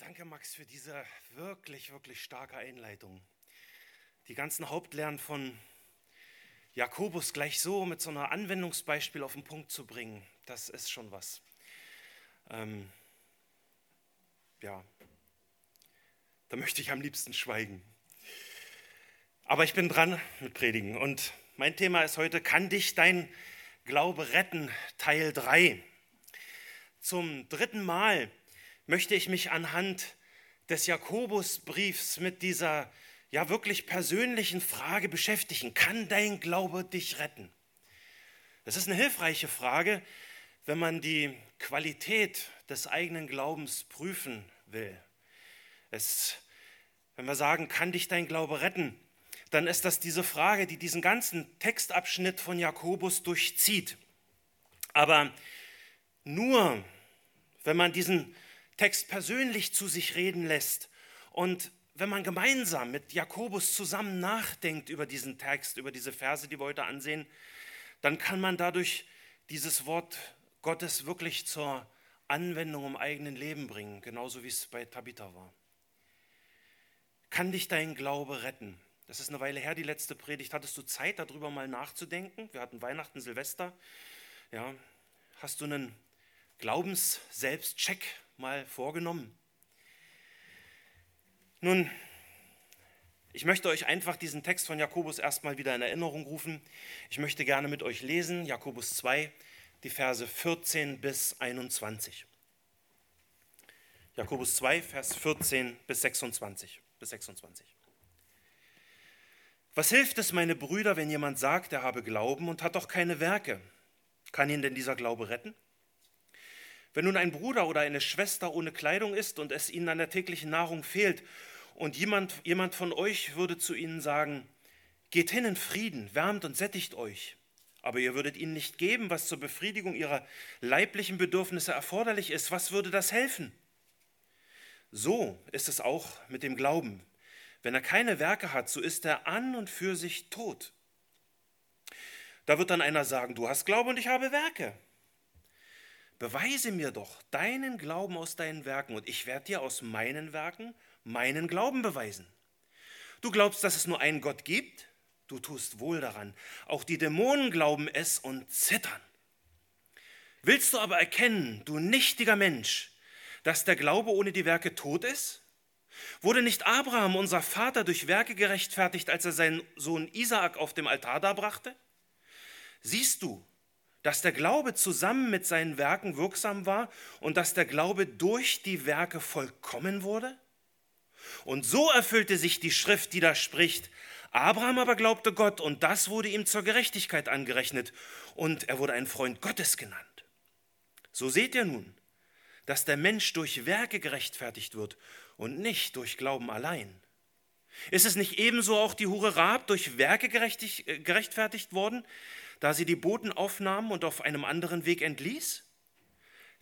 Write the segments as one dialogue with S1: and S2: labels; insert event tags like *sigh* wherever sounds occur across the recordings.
S1: Danke Max für diese wirklich, wirklich starke Einleitung. Die ganzen Hauptlernen von Jakobus gleich so mit so einer Anwendungsbeispiel auf den Punkt zu bringen, das ist schon was. Ähm, ja, da möchte ich am liebsten schweigen. Aber ich bin dran mit Predigen und mein Thema ist heute, kann dich dein Glaube retten, Teil 3. Zum dritten Mal möchte ich mich anhand des Jakobusbriefs mit dieser ja wirklich persönlichen Frage beschäftigen. Kann dein Glaube dich retten? Das ist eine hilfreiche Frage, wenn man die Qualität des eigenen Glaubens prüfen will. Es, wenn wir sagen, kann dich dein Glaube retten, dann ist das diese Frage, die diesen ganzen Textabschnitt von Jakobus durchzieht. Aber nur wenn man diesen Text persönlich zu sich reden lässt und wenn man gemeinsam mit Jakobus zusammen nachdenkt über diesen Text, über diese Verse, die wir heute ansehen, dann kann man dadurch dieses Wort Gottes wirklich zur Anwendung im eigenen Leben bringen, genauso wie es bei Tabitha war. Kann dich dein Glaube retten? Das ist eine Weile her, die letzte Predigt. Hattest du Zeit, darüber mal nachzudenken? Wir hatten Weihnachten, Silvester. Ja, hast du einen Glaubens-Selbstcheck mal vorgenommen. Nun, ich möchte euch einfach diesen Text von Jakobus erstmal wieder in Erinnerung rufen. Ich möchte gerne mit euch lesen, Jakobus 2, die Verse 14 bis 21. Jakobus 2, Vers 14 bis 26. Bis 26. Was hilft es, meine Brüder, wenn jemand sagt, er habe Glauben und hat doch keine Werke? Kann ihn denn dieser Glaube retten? Wenn nun ein Bruder oder eine Schwester ohne Kleidung ist und es ihnen an der täglichen Nahrung fehlt und jemand, jemand von euch würde zu ihnen sagen, geht hin in Frieden, wärmt und sättigt euch, aber ihr würdet ihnen nicht geben, was zur Befriedigung ihrer leiblichen Bedürfnisse erforderlich ist, was würde das helfen? So ist es auch mit dem Glauben. Wenn er keine Werke hat, so ist er an und für sich tot. Da wird dann einer sagen, du hast Glaube und ich habe Werke. Beweise mir doch deinen Glauben aus deinen Werken und ich werde dir aus meinen Werken meinen Glauben beweisen. Du glaubst, dass es nur einen Gott gibt? Du tust wohl daran. Auch die Dämonen glauben es und zittern. Willst du aber erkennen, du nichtiger Mensch, dass der Glaube ohne die Werke tot ist? Wurde nicht Abraham, unser Vater, durch Werke gerechtfertigt, als er seinen Sohn Isaak auf dem Altar darbrachte? Siehst du, dass der Glaube zusammen mit seinen Werken wirksam war und dass der Glaube durch die Werke vollkommen wurde? Und so erfüllte sich die Schrift, die da spricht. Abraham aber glaubte Gott und das wurde ihm zur Gerechtigkeit angerechnet und er wurde ein Freund Gottes genannt. So seht ihr nun, dass der Mensch durch Werke gerechtfertigt wird und nicht durch Glauben allein. Ist es nicht ebenso auch die Hure Raab durch Werke äh, gerechtfertigt worden, da sie die Boten aufnahm und auf einem anderen Weg entließ?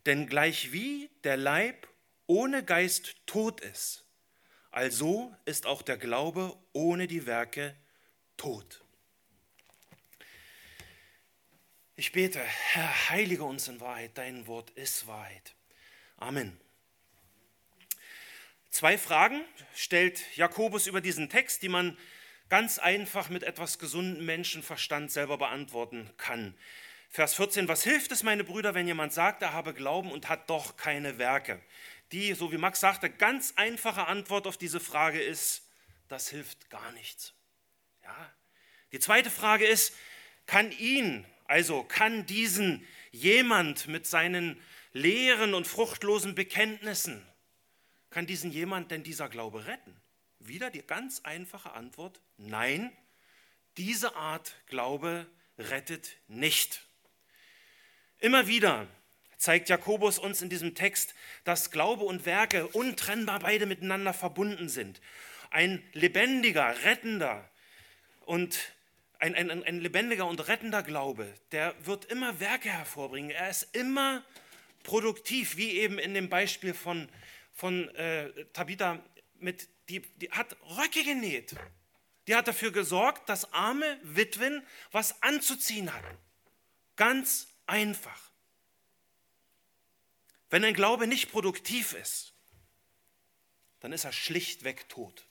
S1: Denn gleichwie der Leib ohne Geist tot ist, also ist auch der Glaube ohne die Werke tot. Ich bete, Herr, heilige uns in Wahrheit, dein Wort ist Wahrheit. Amen. Zwei Fragen stellt Jakobus über diesen Text, die man ganz einfach mit etwas gesundem Menschenverstand selber beantworten kann. Vers 14, was hilft es, meine Brüder, wenn jemand sagt, er habe Glauben und hat doch keine Werke? Die, so wie Max sagte, ganz einfache Antwort auf diese Frage ist, das hilft gar nichts. Ja? Die zweite Frage ist, kann ihn, also kann diesen jemand mit seinen leeren und fruchtlosen Bekenntnissen, kann diesen jemand denn dieser Glaube retten? Wieder die ganz einfache Antwort, nein, diese Art Glaube rettet nicht. Immer wieder zeigt Jakobus uns in diesem Text, dass Glaube und Werke untrennbar beide miteinander verbunden sind. Ein lebendiger, rettender und ein, ein, ein lebendiger und rettender Glaube, der wird immer Werke hervorbringen. Er ist immer produktiv, wie eben in dem Beispiel von, von äh, Tabitha mit die, die hat Röcke genäht. Die hat dafür gesorgt, dass arme Witwen was anzuziehen hatten. Ganz einfach. Wenn ein Glaube nicht produktiv ist, dann ist er schlichtweg tot.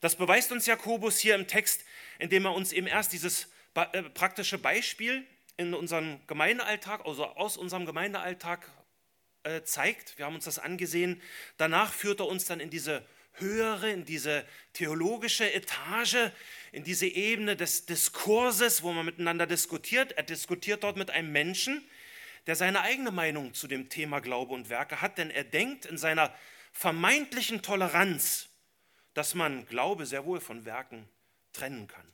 S1: Das beweist uns Jakobus hier im Text, indem er uns eben erst dieses äh, praktische Beispiel in unserem Gemeindealltag, also aus unserem Gemeindealltag äh, zeigt. Wir haben uns das angesehen. Danach führt er uns dann in diese höhere, in diese theologische Etage, in diese Ebene des Diskurses, wo man miteinander diskutiert. Er diskutiert dort mit einem Menschen, der seine eigene Meinung zu dem Thema Glaube und Werke hat, denn er denkt in seiner vermeintlichen Toleranz, dass man Glaube sehr wohl von Werken trennen kann.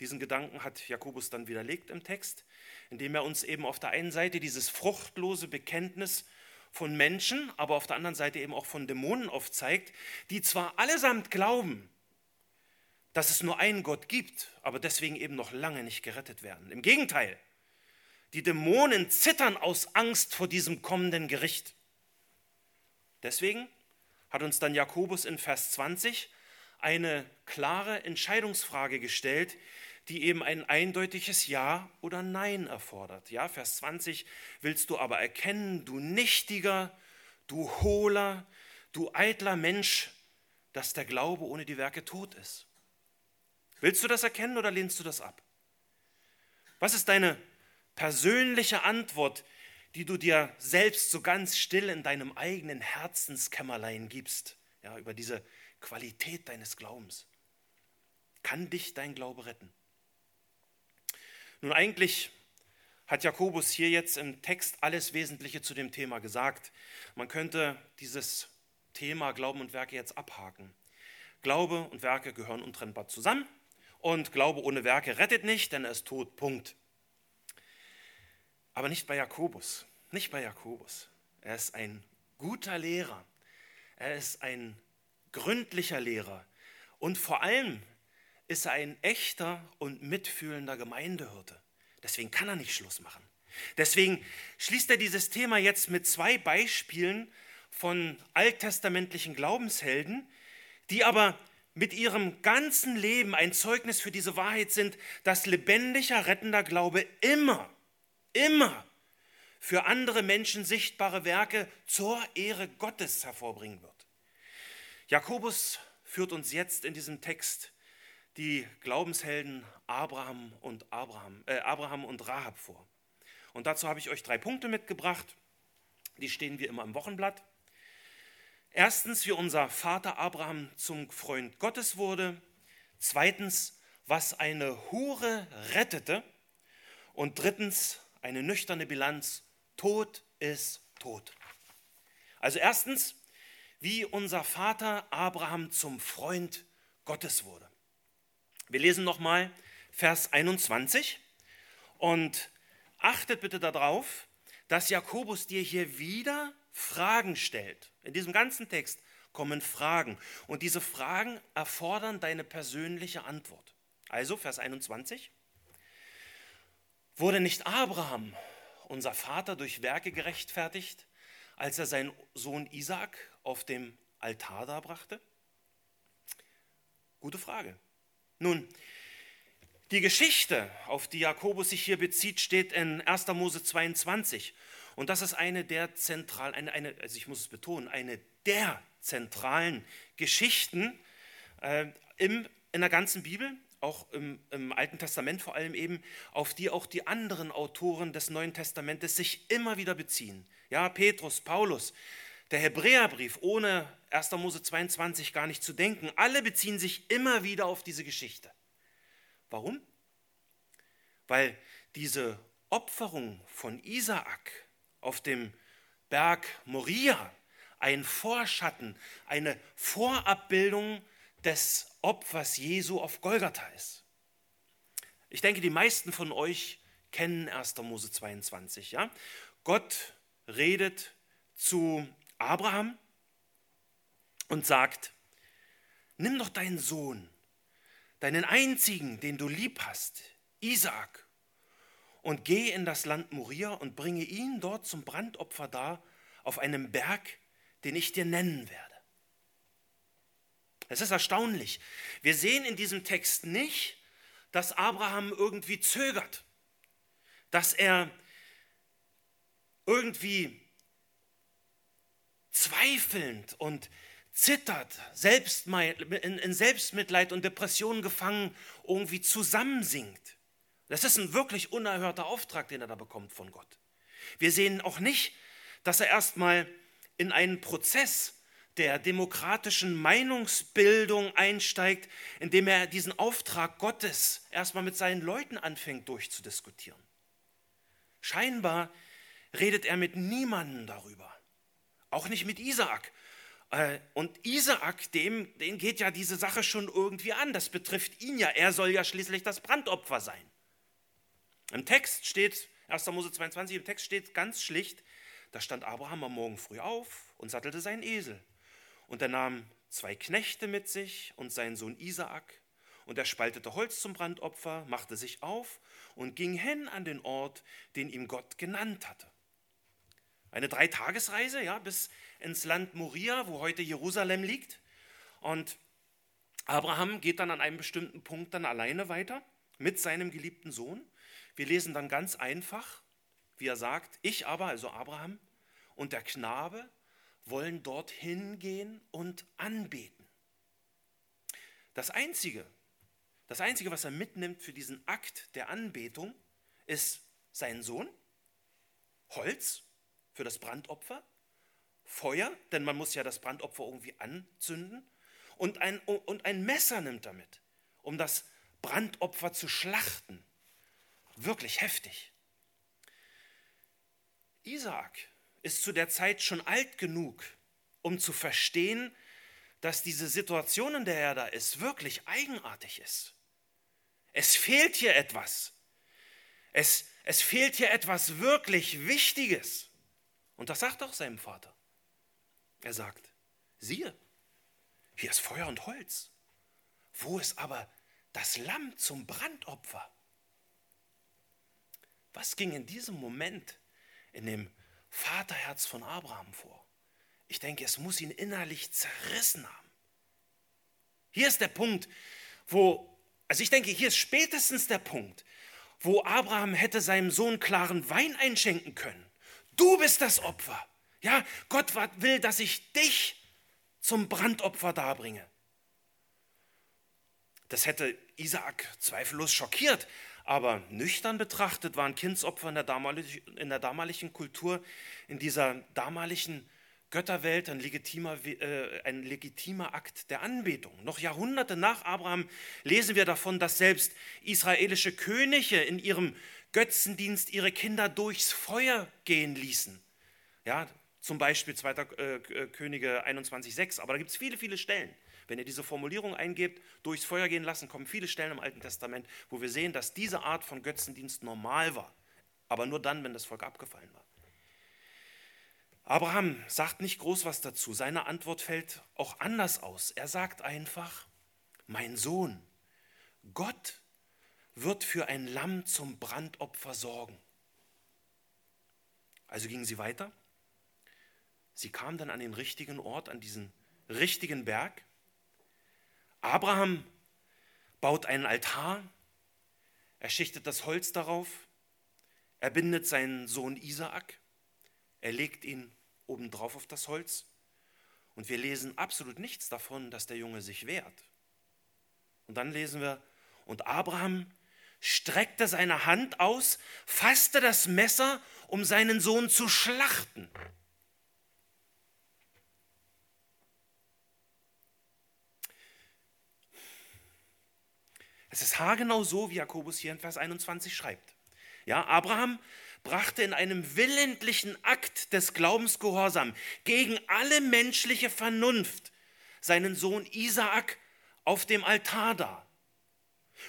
S1: Diesen Gedanken hat Jakobus dann widerlegt im Text, indem er uns eben auf der einen Seite dieses fruchtlose Bekenntnis von Menschen, aber auf der anderen Seite eben auch von Dämonen aufzeigt, die zwar allesamt glauben, dass es nur einen Gott gibt, aber deswegen eben noch lange nicht gerettet werden. Im Gegenteil, die Dämonen zittern aus Angst vor diesem kommenden Gericht. Deswegen hat uns dann Jakobus in Vers 20 eine klare Entscheidungsfrage gestellt, die eben ein eindeutiges Ja oder Nein erfordert. Ja, Vers 20, willst du aber erkennen, du Nichtiger, du Hohler, du eitler Mensch, dass der Glaube ohne die Werke tot ist. Willst du das erkennen oder lehnst du das ab? Was ist deine persönliche Antwort die du dir selbst so ganz still in deinem eigenen Herzenskämmerlein gibst, ja, über diese Qualität deines Glaubens. Kann dich dein Glaube retten? Nun eigentlich hat Jakobus hier jetzt im Text alles Wesentliche zu dem Thema gesagt. Man könnte dieses Thema Glauben und Werke jetzt abhaken. Glaube und Werke gehören untrennbar zusammen und Glaube ohne Werke rettet nicht, denn er ist tot. Punkt. Aber nicht bei Jakobus, nicht bei Jakobus. Er ist ein guter Lehrer. Er ist ein gründlicher Lehrer. Und vor allem ist er ein echter und mitfühlender Gemeindehirte. Deswegen kann er nicht Schluss machen. Deswegen schließt er dieses Thema jetzt mit zwei Beispielen von alttestamentlichen Glaubenshelden, die aber mit ihrem ganzen Leben ein Zeugnis für diese Wahrheit sind, dass lebendiger, rettender Glaube immer immer für andere Menschen sichtbare Werke zur Ehre Gottes hervorbringen wird. Jakobus führt uns jetzt in diesem Text die Glaubenshelden Abraham und, Abraham, äh, Abraham und Rahab vor. Und dazu habe ich euch drei Punkte mitgebracht. Die stehen wie immer im Wochenblatt. Erstens, wie unser Vater Abraham zum Freund Gottes wurde. Zweitens, was eine Hure rettete. Und drittens, eine nüchterne Bilanz. Tod ist tot. Also erstens, wie unser Vater Abraham zum Freund Gottes wurde. Wir lesen nochmal Vers 21 und achtet bitte darauf, dass Jakobus dir hier wieder Fragen stellt. In diesem ganzen Text kommen Fragen und diese Fragen erfordern deine persönliche Antwort. Also Vers 21. Wurde nicht Abraham, unser Vater, durch Werke gerechtfertigt, als er seinen Sohn Isaac auf dem Altar darbrachte? Gute Frage. Nun, die Geschichte, auf die Jakobus sich hier bezieht, steht in 1. Mose 22. Und das ist eine der zentralen, eine, eine, also ich muss es betonen, eine der zentralen Geschichten äh, im, in der ganzen Bibel auch im, im, Alten Testament vor allem eben, auf die auch die anderen Autoren des Neuen Testamentes sich immer wieder beziehen. Ja, Petrus, Paulus, der Hebräerbrief, ohne 1. Mose 22 gar nicht zu denken, alle beziehen sich immer wieder auf diese Geschichte. Warum? Weil diese Opferung von Isaak auf dem Berg Moria ein Vorschatten, eine Vorabbildung des Opfers Jesu auf Golgatha ist. Ich denke, die meisten von euch kennen 1. Mose 22. Ja? Gott redet zu Abraham und sagt, nimm doch deinen Sohn, deinen einzigen, den du lieb hast, Isaak, und geh in das Land Moria und bringe ihn dort zum Brandopfer dar auf einem Berg, den ich dir nennen werde. Es ist erstaunlich. Wir sehen in diesem Text nicht, dass Abraham irgendwie zögert, dass er irgendwie zweifelnd und zittert, in Selbstmitleid und Depressionen gefangen, irgendwie zusammensinkt. Das ist ein wirklich unerhörter Auftrag, den er da bekommt von Gott. Wir sehen auch nicht, dass er erstmal in einen Prozess der demokratischen Meinungsbildung einsteigt, indem er diesen Auftrag Gottes erstmal mit seinen Leuten anfängt durchzudiskutieren. Scheinbar redet er mit niemandem darüber, auch nicht mit Isaak. Äh, und Isaak, dem, dem geht ja diese Sache schon irgendwie an, das betrifft ihn ja, er soll ja schließlich das Brandopfer sein. Im Text steht, 1. Mose 22, im Text steht ganz schlicht, da stand Abraham am Morgen früh auf und sattelte seinen Esel. Und er nahm zwei Knechte mit sich und seinen Sohn Isaak. Und er spaltete Holz zum Brandopfer, machte sich auf und ging hin an den Ort, den ihm Gott genannt hatte. Eine Dreitagesreise, ja, bis ins Land Moria, wo heute Jerusalem liegt. Und Abraham geht dann an einem bestimmten Punkt dann alleine weiter mit seinem geliebten Sohn. Wir lesen dann ganz einfach, wie er sagt, ich aber, also Abraham, und der Knabe wollen dorthin gehen und anbeten. Das Einzige, das Einzige, was er mitnimmt für diesen Akt der Anbetung, ist sein Sohn, Holz für das Brandopfer, Feuer, denn man muss ja das Brandopfer irgendwie anzünden, und ein, und ein Messer nimmt er mit, um das Brandopfer zu schlachten. Wirklich heftig. Isaak ist zu der Zeit schon alt genug, um zu verstehen, dass diese Situation, in der er da ist, wirklich eigenartig ist. Es fehlt hier etwas. Es, es fehlt hier etwas wirklich Wichtiges. Und das sagt auch seinem Vater. Er sagt, siehe, hier ist Feuer und Holz. Wo ist aber das Lamm zum Brandopfer? Was ging in diesem Moment in dem Vaterherz von Abraham vor. Ich denke, es muss ihn innerlich zerrissen haben. Hier ist der Punkt, wo, also ich denke, hier ist spätestens der Punkt, wo Abraham hätte seinem Sohn klaren Wein einschenken können. Du bist das Opfer. Ja, Gott will, dass ich dich zum Brandopfer darbringe. Das hätte Isaak zweifellos schockiert, aber nüchtern betrachtet waren Kindsopfer in der, damaligen, in der damaligen Kultur, in dieser damaligen Götterwelt ein legitimer, äh, ein legitimer Akt der Anbetung. Noch Jahrhunderte nach Abraham lesen wir davon, dass selbst israelische Könige in ihrem Götzendienst ihre Kinder durchs Feuer gehen ließen. Ja, zum Beispiel 2. Äh, Könige 21,6, aber da gibt es viele, viele Stellen. Wenn ihr diese Formulierung eingebt, durchs Feuer gehen lassen, kommen viele Stellen im Alten Testament, wo wir sehen, dass diese Art von Götzendienst normal war. Aber nur dann, wenn das Volk abgefallen war. Abraham sagt nicht groß was dazu. Seine Antwort fällt auch anders aus. Er sagt einfach, mein Sohn, Gott wird für ein Lamm zum Brandopfer sorgen. Also gingen sie weiter. Sie kamen dann an den richtigen Ort, an diesen richtigen Berg. Abraham baut einen Altar, er schichtet das Holz darauf, er bindet seinen Sohn Isaak, er legt ihn obendrauf auf das Holz und wir lesen absolut nichts davon, dass der Junge sich wehrt. Und dann lesen wir, und Abraham streckte seine Hand aus, fasste das Messer, um seinen Sohn zu schlachten. Es ist haargenau so, wie Jakobus hier in Vers 21 schreibt. Ja, Abraham brachte in einem willentlichen Akt des Glaubensgehorsam gegen alle menschliche Vernunft seinen Sohn Isaak auf dem Altar dar.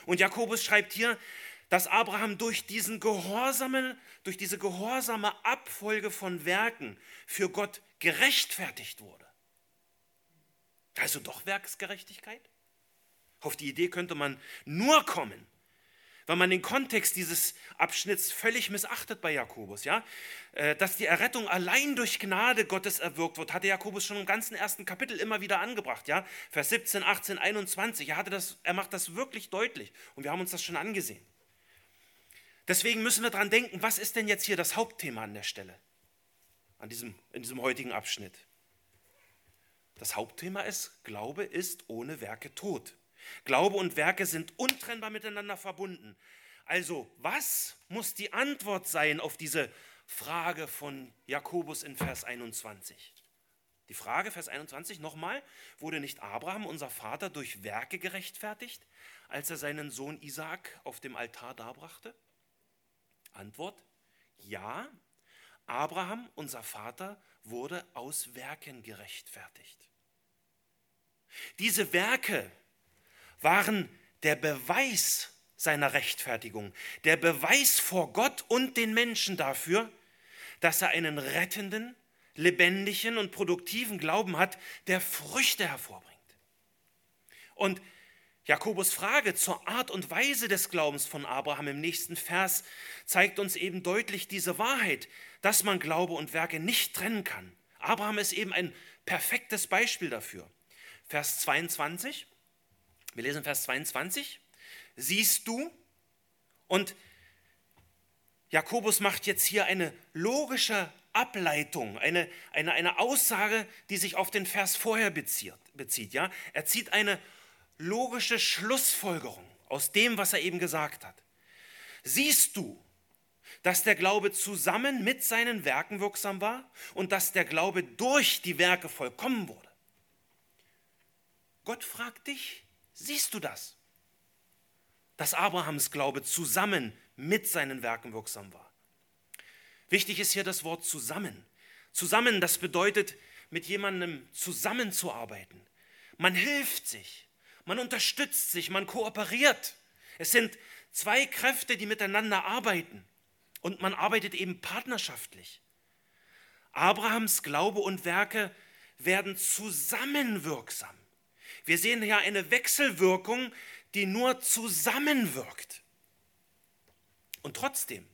S1: Und Jakobus schreibt hier, dass Abraham durch, diesen gehorsamen, durch diese gehorsame Abfolge von Werken für Gott gerechtfertigt wurde. Also doch Werksgerechtigkeit? Auf die Idee könnte man nur kommen, weil man den Kontext dieses Abschnitts völlig missachtet bei Jakobus. Ja? Äh, dass die Errettung allein durch Gnade Gottes erwirkt wird, hatte Jakobus schon im ganzen ersten Kapitel immer wieder angebracht. Ja? Vers 17, 18, 21. Er, hatte das, er macht das wirklich deutlich und wir haben uns das schon angesehen. Deswegen müssen wir daran denken, was ist denn jetzt hier das Hauptthema an der Stelle, an diesem, in diesem heutigen Abschnitt? Das Hauptthema ist, Glaube ist ohne Werke tot. Glaube und Werke sind untrennbar miteinander verbunden. Also, was muss die Antwort sein auf diese Frage von Jakobus in Vers 21? Die Frage, Vers 21 nochmal, wurde nicht Abraham, unser Vater, durch Werke gerechtfertigt, als er seinen Sohn Isaak auf dem Altar darbrachte? Antwort, ja, Abraham, unser Vater, wurde aus Werken gerechtfertigt. Diese Werke waren der Beweis seiner Rechtfertigung, der Beweis vor Gott und den Menschen dafür, dass er einen rettenden, lebendigen und produktiven Glauben hat, der Früchte hervorbringt. Und Jakobus Frage zur Art und Weise des Glaubens von Abraham im nächsten Vers zeigt uns eben deutlich diese Wahrheit, dass man Glaube und Werke nicht trennen kann. Abraham ist eben ein perfektes Beispiel dafür. Vers 22, wir lesen Vers 22, siehst du, und Jakobus macht jetzt hier eine logische Ableitung, eine, eine, eine Aussage, die sich auf den Vers vorher bezieht. bezieht ja? Er zieht eine logische Schlussfolgerung aus dem, was er eben gesagt hat. Siehst du, dass der Glaube zusammen mit seinen Werken wirksam war und dass der Glaube durch die Werke vollkommen wurde? Gott fragt dich, siehst du das? Dass Abrahams Glaube zusammen mit seinen Werken wirksam war. Wichtig ist hier das Wort zusammen. Zusammen, das bedeutet, mit jemandem zusammenzuarbeiten. Man hilft sich, man unterstützt sich, man kooperiert. Es sind zwei Kräfte, die miteinander arbeiten. Und man arbeitet eben partnerschaftlich. Abrahams Glaube und Werke werden zusammenwirksam. Wir sehen hier eine Wechselwirkung, die nur zusammenwirkt. Und trotzdem,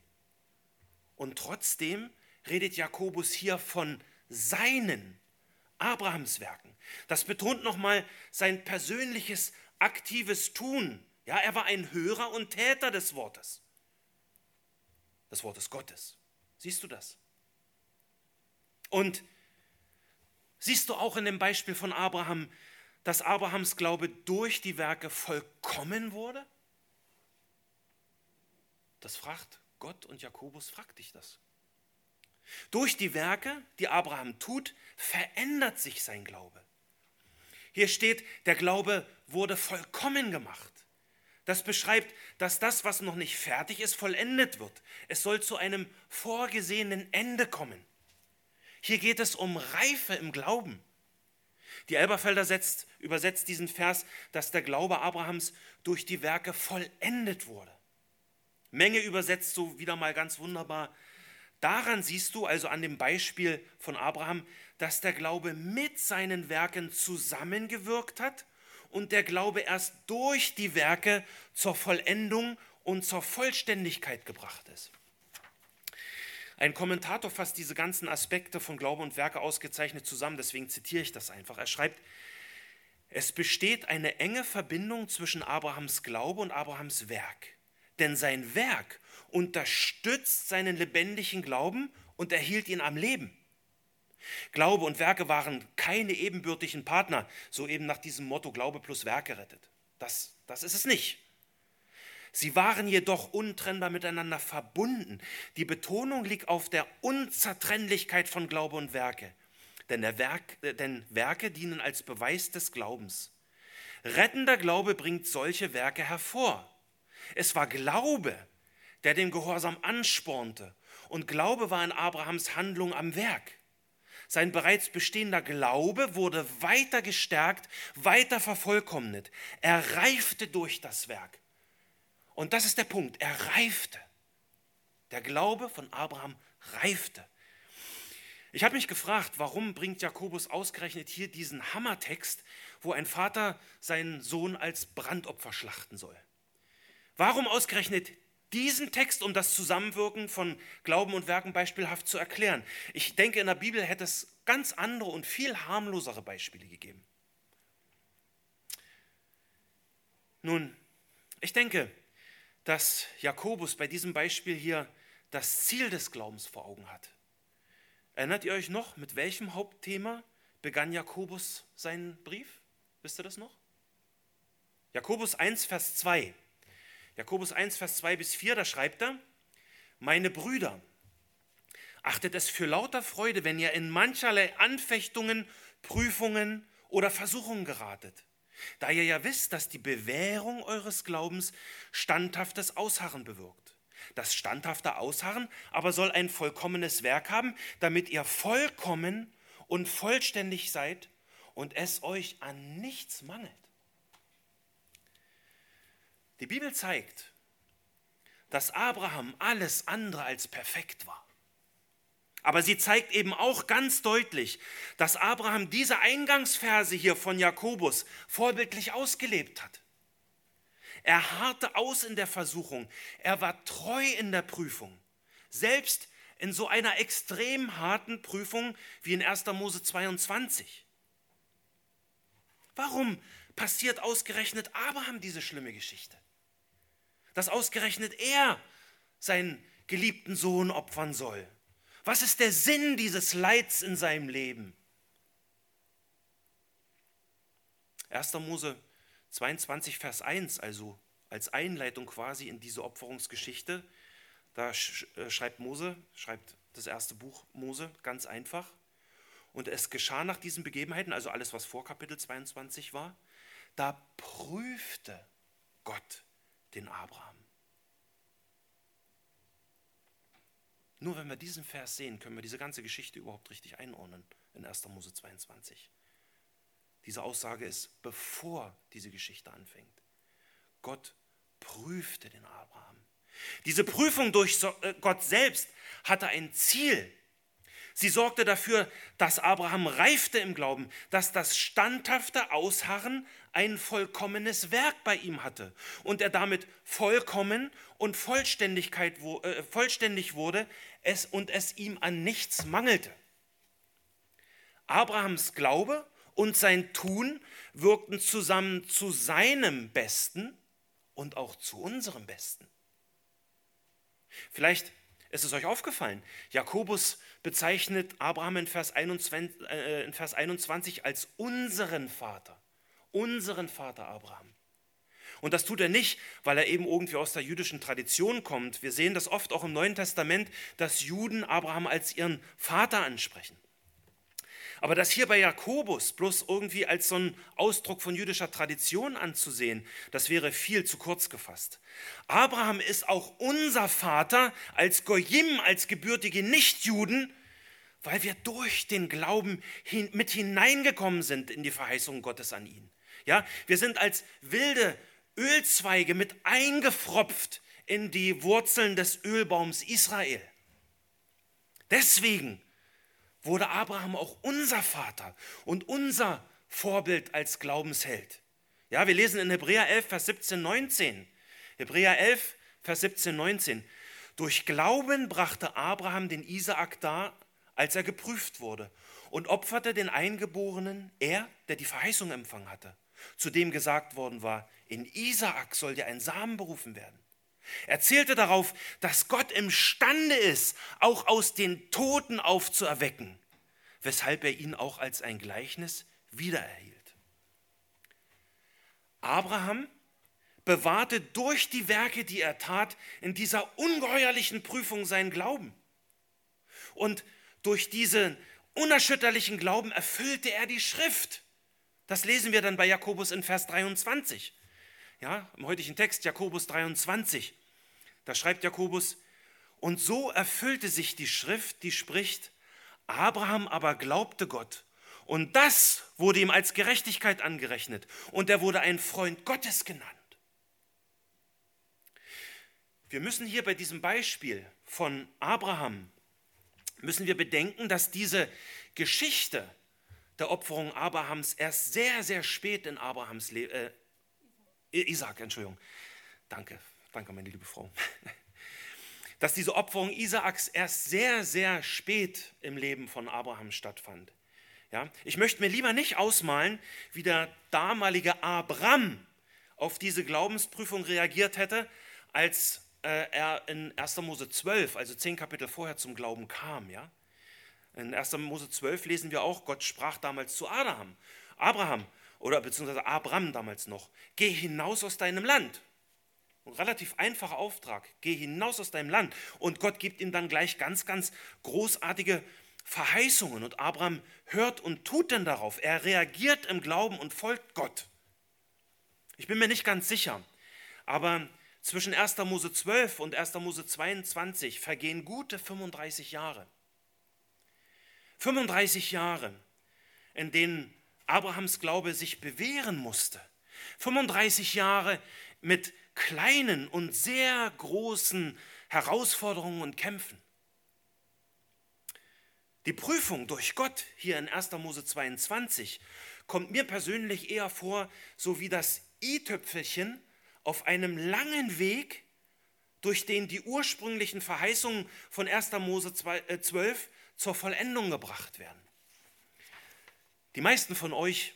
S1: und trotzdem redet Jakobus hier von seinen Abrahams Werken. Das betont nochmal sein persönliches, aktives Tun. Ja, er war ein Hörer und Täter des Wortes. Des Wortes Gottes. Siehst du das? Und siehst du auch in dem Beispiel von Abraham, dass Abrahams Glaube durch die Werke vollkommen wurde? Das fragt Gott und Jakobus fragt dich das. Durch die Werke, die Abraham tut, verändert sich sein Glaube. Hier steht, der Glaube wurde vollkommen gemacht. Das beschreibt, dass das, was noch nicht fertig ist, vollendet wird. Es soll zu einem vorgesehenen Ende kommen. Hier geht es um Reife im Glauben. Die Elberfelder setzt, übersetzt diesen Vers, dass der Glaube Abrahams durch die Werke vollendet wurde. Menge übersetzt so wieder mal ganz wunderbar. Daran siehst du also an dem Beispiel von Abraham, dass der Glaube mit seinen Werken zusammengewirkt hat und der Glaube erst durch die Werke zur Vollendung und zur Vollständigkeit gebracht ist. Ein Kommentator fasst diese ganzen Aspekte von Glaube und Werke ausgezeichnet zusammen, deswegen zitiere ich das einfach. Er schreibt, es besteht eine enge Verbindung zwischen Abrahams Glaube und Abrahams Werk denn sein Werk unterstützt seinen lebendigen Glauben und erhielt ihn am Leben. Glaube und Werke waren keine ebenbürtigen Partner, so eben nach diesem Motto Glaube plus Werke rettet. Das, das ist es nicht. Sie waren jedoch untrennbar miteinander verbunden. Die Betonung liegt auf der Unzertrennlichkeit von Glaube und Werke. Denn, Werk, äh, denn Werke dienen als Beweis des Glaubens. Rettender Glaube bringt solche Werke hervor. Es war Glaube, der den Gehorsam anspornte. Und Glaube war in Abrahams Handlung am Werk. Sein bereits bestehender Glaube wurde weiter gestärkt, weiter vervollkommnet. Er reifte durch das Werk. Und das ist der Punkt. Er reifte. Der Glaube von Abraham reifte. Ich habe mich gefragt, warum bringt Jakobus ausgerechnet hier diesen Hammertext, wo ein Vater seinen Sohn als Brandopfer schlachten soll. Warum ausgerechnet diesen Text, um das Zusammenwirken von Glauben und Werken beispielhaft zu erklären? Ich denke, in der Bibel hätte es ganz andere und viel harmlosere Beispiele gegeben. Nun, ich denke, dass Jakobus bei diesem Beispiel hier das Ziel des Glaubens vor Augen hat. Erinnert ihr euch noch, mit welchem Hauptthema begann Jakobus seinen Brief? Wisst ihr das noch? Jakobus 1, Vers 2. Jakobus 1, Vers 2 bis 4, da schreibt er, meine Brüder, achtet es für lauter Freude, wenn ihr in mancherlei Anfechtungen, Prüfungen oder Versuchungen geratet, da ihr ja wisst, dass die Bewährung eures Glaubens standhaftes Ausharren bewirkt. Das standhafte Ausharren aber soll ein vollkommenes Werk haben, damit ihr vollkommen und vollständig seid und es euch an nichts mangelt. Die Bibel zeigt, dass Abraham alles andere als perfekt war. Aber sie zeigt eben auch ganz deutlich, dass Abraham diese Eingangsverse hier von Jakobus vorbildlich ausgelebt hat. Er harrte aus in der Versuchung, er war treu in der Prüfung, selbst in so einer extrem harten Prüfung wie in 1. Mose 22. Warum passiert ausgerechnet Abraham diese schlimme Geschichte? dass ausgerechnet er seinen geliebten Sohn opfern soll. Was ist der Sinn dieses Leids in seinem Leben? 1. Mose 22, Vers 1, also als Einleitung quasi in diese Opferungsgeschichte, da äh, schreibt Mose, schreibt das erste Buch Mose ganz einfach. Und es geschah nach diesen Begebenheiten, also alles, was vor Kapitel 22 war, da prüfte Gott den Abraham. Nur wenn wir diesen Vers sehen, können wir diese ganze Geschichte überhaupt richtig einordnen in 1. Mose 22. Diese Aussage ist, bevor diese Geschichte anfängt. Gott prüfte den Abraham. Diese Prüfung durch äh, Gott selbst hatte ein Ziel. Sie sorgte dafür, dass Abraham reifte im Glauben, dass das standhafte Ausharren ein vollkommenes Werk bei ihm hatte und er damit vollkommen und Vollständigkeit, äh, vollständig wurde es, und es ihm an nichts mangelte. Abrahams Glaube und sein Tun wirkten zusammen zu seinem Besten und auch zu unserem Besten. Vielleicht ist es euch aufgefallen, Jakobus bezeichnet Abraham in Vers 21, äh, in Vers 21 als unseren Vater unseren Vater Abraham. Und das tut er nicht, weil er eben irgendwie aus der jüdischen Tradition kommt. Wir sehen das oft auch im Neuen Testament, dass Juden Abraham als ihren Vater ansprechen. Aber das hier bei Jakobus bloß irgendwie als so ein Ausdruck von jüdischer Tradition anzusehen, das wäre viel zu kurz gefasst. Abraham ist auch unser Vater als Goyim, als gebürtige Nichtjuden, weil wir durch den Glauben mit hineingekommen sind in die Verheißung Gottes an ihn. Ja, wir sind als wilde Ölzweige mit eingefropft in die Wurzeln des Ölbaums Israel. Deswegen wurde Abraham auch unser Vater und unser Vorbild als Glaubensheld. Ja, wir lesen in Hebräer 11, Vers 17, 19. Hebräer 11, Vers 17, 19. Durch Glauben brachte Abraham den Isaak dar, als er geprüft wurde, und opferte den Eingeborenen, er, der die Verheißung empfangen hatte zu dem gesagt worden war, in Isaak soll dir ein Samen berufen werden. Er zählte darauf, dass Gott imstande ist, auch aus den Toten aufzuerwecken, weshalb er ihn auch als ein Gleichnis wiedererhielt. Abraham bewahrte durch die Werke, die er tat, in dieser ungeheuerlichen Prüfung seinen Glauben. Und durch diesen unerschütterlichen Glauben erfüllte er die Schrift. Das lesen wir dann bei Jakobus in Vers 23. Ja, im heutigen Text Jakobus 23. Da schreibt Jakobus, und so erfüllte sich die Schrift, die spricht, Abraham aber glaubte Gott. Und das wurde ihm als Gerechtigkeit angerechnet. Und er wurde ein Freund Gottes genannt. Wir müssen hier bei diesem Beispiel von Abraham, müssen wir bedenken, dass diese Geschichte der Opferung Abrahams erst sehr, sehr spät in Abrahams Leben, äh, Isaac, Entschuldigung. Danke, danke, meine liebe Frau. *laughs* Dass diese Opferung Isaaks erst sehr, sehr spät im Leben von Abraham stattfand. Ja, ich möchte mir lieber nicht ausmalen, wie der damalige Abraham auf diese Glaubensprüfung reagiert hätte, als äh, er in 1. Mose 12, also zehn Kapitel vorher, zum Glauben kam. Ja? In 1. Mose 12 lesen wir auch, Gott sprach damals zu Abraham, Abraham oder beziehungsweise Abraham damals noch, geh hinaus aus deinem Land. Ein relativ einfacher Auftrag, geh hinaus aus deinem Land. Und Gott gibt ihm dann gleich ganz, ganz großartige Verheißungen. Und Abraham hört und tut denn darauf. Er reagiert im Glauben und folgt Gott. Ich bin mir nicht ganz sicher, aber zwischen 1. Mose 12 und 1. Mose 22 vergehen gute 35 Jahre. 35 Jahre, in denen Abrahams Glaube sich bewähren musste. 35 Jahre mit kleinen und sehr großen Herausforderungen und Kämpfen. Die Prüfung durch Gott hier in 1. Mose 22 kommt mir persönlich eher vor, so wie das i-Töpfelchen auf einem langen Weg, durch den die ursprünglichen Verheißungen von 1. Mose 12 äh, zur Vollendung gebracht werden. Die meisten von euch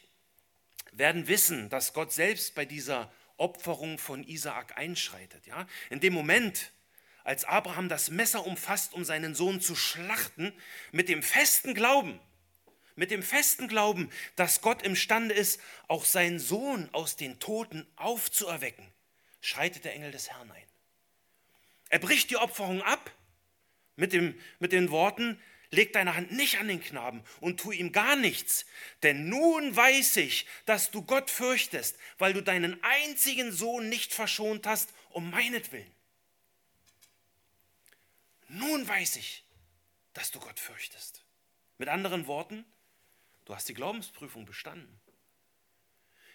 S1: werden wissen, dass Gott selbst bei dieser Opferung von Isaak einschreitet. Ja? In dem Moment, als Abraham das Messer umfasst, um seinen Sohn zu schlachten, mit dem festen Glauben, mit dem festen Glauben, dass Gott imstande ist, auch seinen Sohn aus den Toten aufzuerwecken, schreitet der Engel des Herrn ein. Er bricht die Opferung ab mit, dem, mit den Worten, leg deine Hand nicht an den Knaben und tu ihm gar nichts, denn nun weiß ich, dass du Gott fürchtest, weil du deinen einzigen Sohn nicht verschont hast, um meinetwillen. Nun weiß ich, dass du Gott fürchtest. Mit anderen Worten, du hast die Glaubensprüfung bestanden.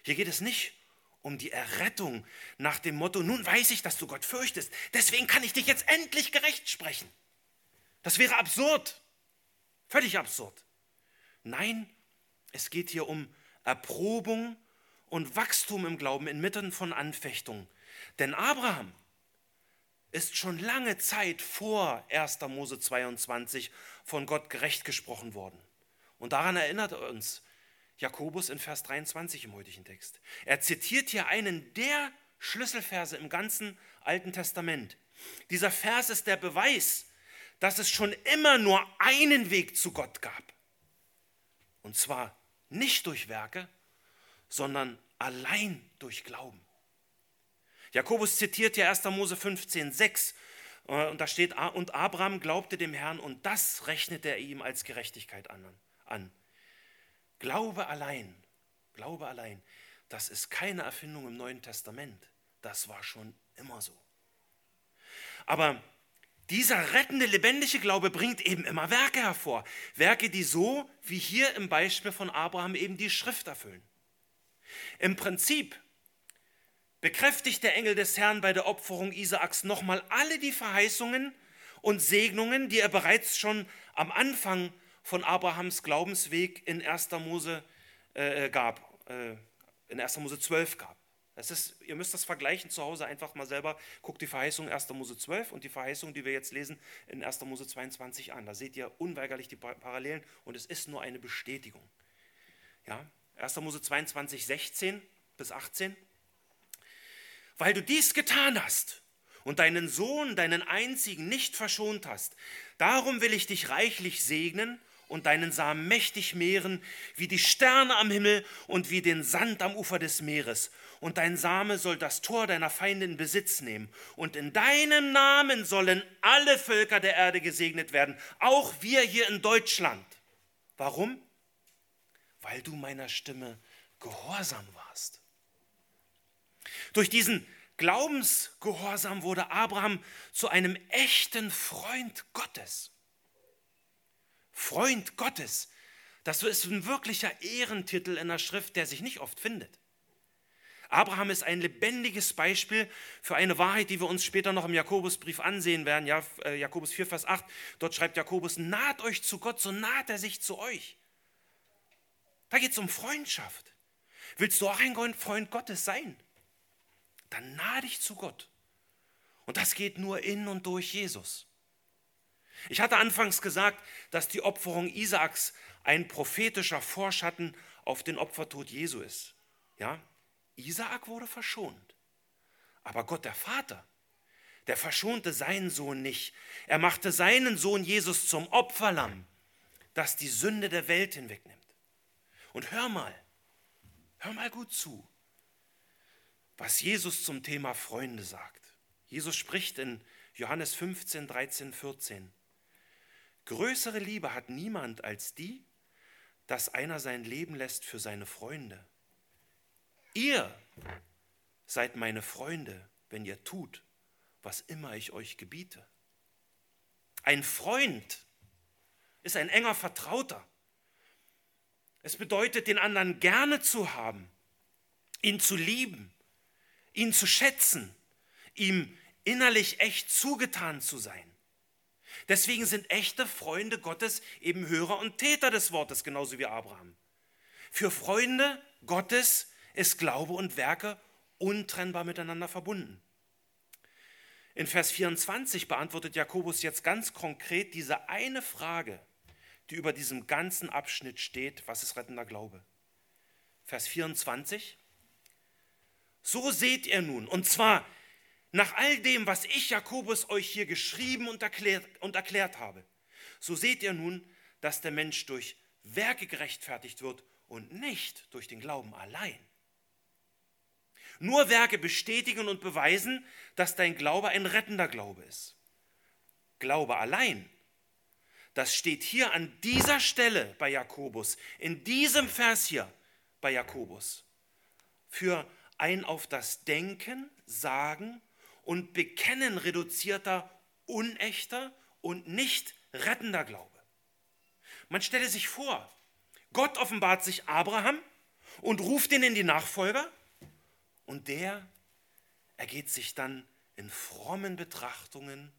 S1: Hier geht es nicht um die Errettung nach dem Motto, nun weiß ich, dass du Gott fürchtest, deswegen kann ich dich jetzt endlich gerecht sprechen. Das wäre absurd. Völlig absurd. Nein, es geht hier um Erprobung und Wachstum im Glauben inmitten von Anfechtungen. Denn Abraham ist schon lange Zeit vor 1. Mose 22 von Gott gerecht gesprochen worden. Und daran erinnert er uns Jakobus in Vers 23 im heutigen Text. Er zitiert hier einen der Schlüsselverse im ganzen Alten Testament. Dieser Vers ist der Beweis, dass es schon immer nur einen Weg zu Gott gab. Und zwar nicht durch Werke, sondern allein durch Glauben. Jakobus zitiert ja 1. Mose 15, 6. Äh, und da steht, und Abraham glaubte dem Herrn und das rechnete er ihm als Gerechtigkeit an. Glaube allein, Glaube allein, das ist keine Erfindung im Neuen Testament. Das war schon immer so. Aber dieser rettende, lebendige Glaube bringt eben immer Werke hervor. Werke, die so wie hier im Beispiel von Abraham eben die Schrift erfüllen. Im Prinzip bekräftigt der Engel des Herrn bei der Opferung Isaaks nochmal alle die Verheißungen und Segnungen, die er bereits schon am Anfang von Abrahams Glaubensweg in 1. Mose äh, gab, äh, in 1. Mose 12 gab. Ist, ihr müsst das vergleichen zu Hause einfach mal selber. Guckt die Verheißung 1. Mose 12 und die Verheißung, die wir jetzt lesen, in 1. Mose 22 an. Da seht ihr unweigerlich die Parallelen und es ist nur eine Bestätigung. Ja? 1. Mose 22, 16 bis 18. Weil du dies getan hast und deinen Sohn, deinen einzigen, nicht verschont hast, darum will ich dich reichlich segnen und deinen Samen mächtig mehren, wie die Sterne am Himmel und wie den Sand am Ufer des Meeres. Und dein Same soll das Tor deiner Feinde in Besitz nehmen. Und in deinem Namen sollen alle Völker der Erde gesegnet werden, auch wir hier in Deutschland. Warum? Weil du meiner Stimme gehorsam warst. Durch diesen Glaubensgehorsam wurde Abraham zu einem echten Freund Gottes. Freund Gottes. Das ist ein wirklicher Ehrentitel in der Schrift, der sich nicht oft findet. Abraham ist ein lebendiges Beispiel für eine Wahrheit, die wir uns später noch im Jakobusbrief ansehen werden. Ja, äh, Jakobus 4, Vers 8, dort schreibt Jakobus, naht euch zu Gott, so naht er sich zu euch. Da geht es um Freundschaft. Willst du auch ein Freund Gottes sein? Dann nah dich zu Gott. Und das geht nur in und durch Jesus. Ich hatte anfangs gesagt, dass die Opferung Isaaks ein prophetischer Vorschatten auf den Opfertod Jesu ist. Ja, Isaak wurde verschont. Aber Gott der Vater, der verschonte seinen Sohn nicht. Er machte seinen Sohn Jesus zum Opferlamm, das die Sünde der Welt hinwegnimmt. Und hör mal, hör mal gut zu, was Jesus zum Thema Freunde sagt. Jesus spricht in Johannes 15, 13, 14. Größere Liebe hat niemand als die, dass einer sein Leben lässt für seine Freunde. Ihr seid meine Freunde, wenn ihr tut, was immer ich euch gebiete. Ein Freund ist ein enger Vertrauter. Es bedeutet, den anderen gerne zu haben, ihn zu lieben, ihn zu schätzen, ihm innerlich echt zugetan zu sein. Deswegen sind echte Freunde Gottes eben Hörer und Täter des Wortes, genauso wie Abraham. Für Freunde Gottes ist Glaube und Werke untrennbar miteinander verbunden. In Vers 24 beantwortet Jakobus jetzt ganz konkret diese eine Frage, die über diesem ganzen Abschnitt steht, was ist rettender Glaube? Vers 24. So seht ihr nun, und zwar nach all dem, was ich, Jakobus, euch hier geschrieben und erklärt, und erklärt habe, so seht ihr nun, dass der Mensch durch Werke gerechtfertigt wird und nicht durch den Glauben allein. Nur Werke bestätigen und beweisen, dass dein Glaube ein rettender Glaube ist. Glaube allein, das steht hier an dieser Stelle bei Jakobus, in diesem Vers hier bei Jakobus, für ein auf das Denken, Sagen und Bekennen reduzierter, unechter und nicht rettender Glaube. Man stelle sich vor, Gott offenbart sich Abraham und ruft ihn in die Nachfolger und der ergeht sich dann in frommen Betrachtungen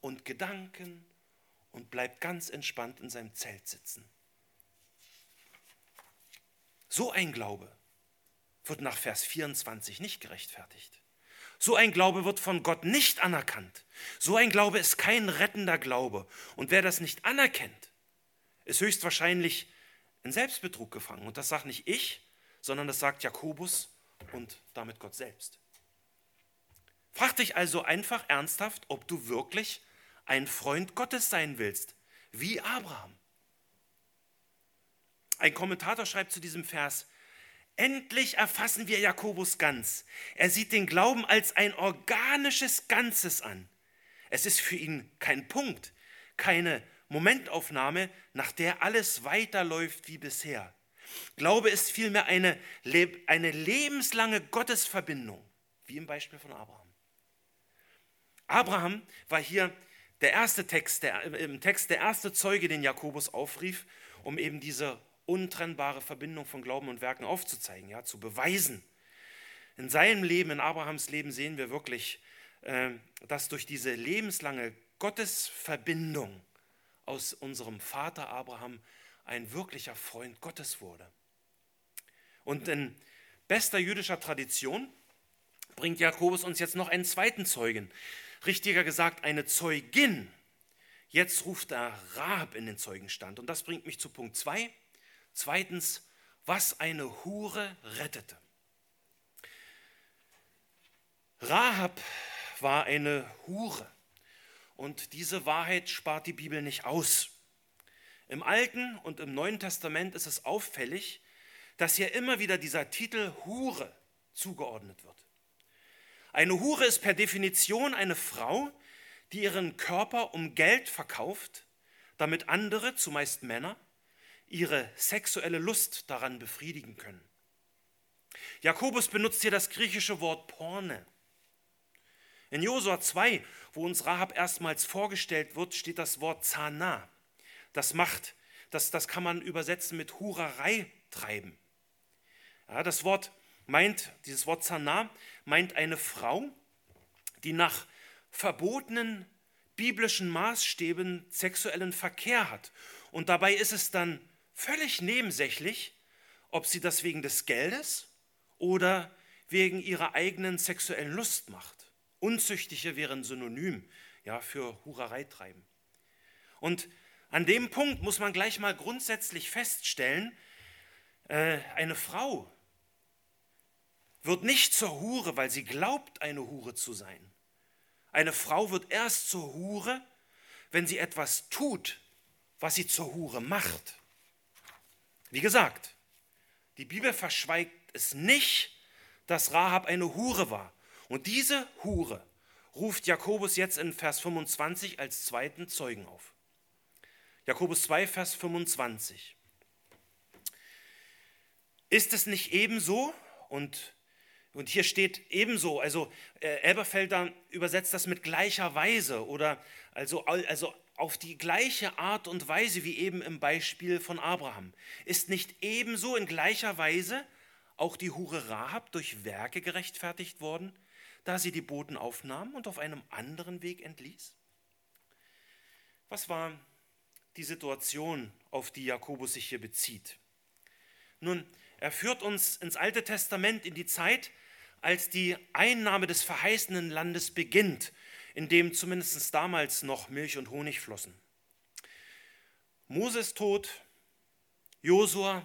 S1: und Gedanken und bleibt ganz entspannt in seinem Zelt sitzen. So ein Glaube wird nach Vers 24 nicht gerechtfertigt. So ein Glaube wird von Gott nicht anerkannt. So ein Glaube ist kein rettender Glaube. Und wer das nicht anerkennt, ist höchstwahrscheinlich in Selbstbetrug gefangen. Und das sagt nicht ich, sondern das sagt Jakobus und damit Gott selbst. Frag dich also einfach ernsthaft, ob du wirklich ein Freund Gottes sein willst, wie Abraham. Ein Kommentator schreibt zu diesem Vers, endlich erfassen wir Jakobus ganz. Er sieht den Glauben als ein organisches Ganzes an. Es ist für ihn kein Punkt, keine Momentaufnahme, nach der alles weiterläuft wie bisher. Glaube ist vielmehr eine, eine lebenslange Gottesverbindung, wie im Beispiel von Abraham. Abraham war hier der erste Text, der, im Text der erste Zeuge, den Jakobus aufrief, um eben diese untrennbare Verbindung von Glauben und Werken aufzuzeigen, ja, zu beweisen. In seinem Leben, in Abrahams Leben sehen wir wirklich, äh, dass durch diese lebenslange Gottesverbindung aus unserem Vater Abraham ein wirklicher Freund Gottes wurde. Und in bester jüdischer Tradition bringt Jakobus uns jetzt noch einen zweiten Zeugen, richtiger gesagt eine Zeugin. Jetzt ruft er Rahab in den Zeugenstand. Und das bringt mich zu Punkt 2. Zweitens, was eine Hure rettete. Rahab war eine Hure. Und diese Wahrheit spart die Bibel nicht aus. Im Alten und im Neuen Testament ist es auffällig, dass hier immer wieder dieser Titel Hure zugeordnet wird. Eine Hure ist per Definition eine Frau, die ihren Körper um Geld verkauft, damit andere, zumeist Männer, ihre sexuelle Lust daran befriedigen können. Jakobus benutzt hier das griechische Wort Porne. In Josua 2, wo uns Rahab erstmals vorgestellt wird, steht das Wort Zana. Das macht, das, das kann man übersetzen mit Hurerei treiben. Ja, das Wort meint, dieses Wort Zana meint eine Frau, die nach verbotenen biblischen Maßstäben sexuellen Verkehr hat. Und dabei ist es dann völlig nebensächlich, ob sie das wegen des Geldes oder wegen ihrer eigenen sexuellen Lust macht. Unzüchtige wären Synonym ja, für Hurerei treiben. Und an dem Punkt muss man gleich mal grundsätzlich feststellen, äh, eine Frau wird nicht zur Hure, weil sie glaubt, eine Hure zu sein. Eine Frau wird erst zur Hure, wenn sie etwas tut, was sie zur Hure macht. Wie gesagt, die Bibel verschweigt es nicht, dass Rahab eine Hure war. Und diese Hure ruft Jakobus jetzt in Vers 25 als zweiten Zeugen auf. Jakobus 2, Vers 25. Ist es nicht ebenso? Und, und hier steht ebenso, also äh, Elberfelder übersetzt das mit gleicher Weise oder also, also auf die gleiche Art und Weise wie eben im Beispiel von Abraham. Ist nicht ebenso in gleicher Weise auch die Hure Rahab durch Werke gerechtfertigt worden, da sie die Boten aufnahm und auf einem anderen Weg entließ? Was war die Situation, auf die Jakobus sich hier bezieht? Nun, er führt uns ins Alte Testament in die Zeit, als die Einnahme des verheißenen Landes beginnt in dem zumindest damals noch Milch und Honig flossen. Moses tot, Josua,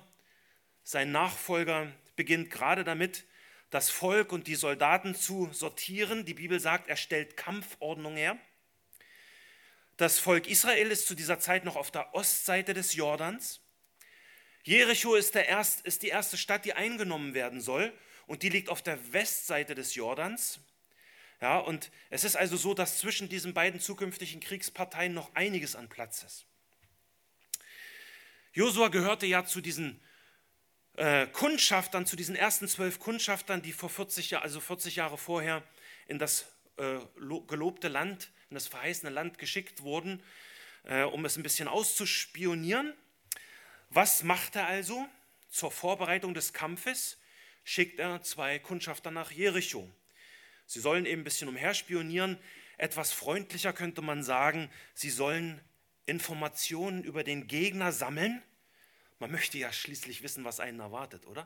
S1: sein Nachfolger, beginnt gerade damit, das Volk und die Soldaten zu sortieren. Die Bibel sagt, er stellt Kampfordnung her. Das Volk Israel ist zu dieser Zeit noch auf der Ostseite des Jordans. Jericho ist, erst, ist die erste Stadt, die eingenommen werden soll, und die liegt auf der Westseite des Jordans. Ja, und es ist also so, dass zwischen diesen beiden zukünftigen Kriegsparteien noch einiges an Platz ist. Josua gehörte ja zu diesen äh, Kundschaftern, zu diesen ersten zwölf Kundschaftern, die vor 40, also 40 Jahre vorher in das äh, gelobte Land, in das verheißene Land geschickt wurden, äh, um es ein bisschen auszuspionieren. Was macht er also? Zur Vorbereitung des Kampfes schickt er zwei Kundschafter nach Jericho. Sie sollen eben ein bisschen umherspionieren. Etwas freundlicher könnte man sagen, sie sollen Informationen über den Gegner sammeln. Man möchte ja schließlich wissen, was einen erwartet, oder?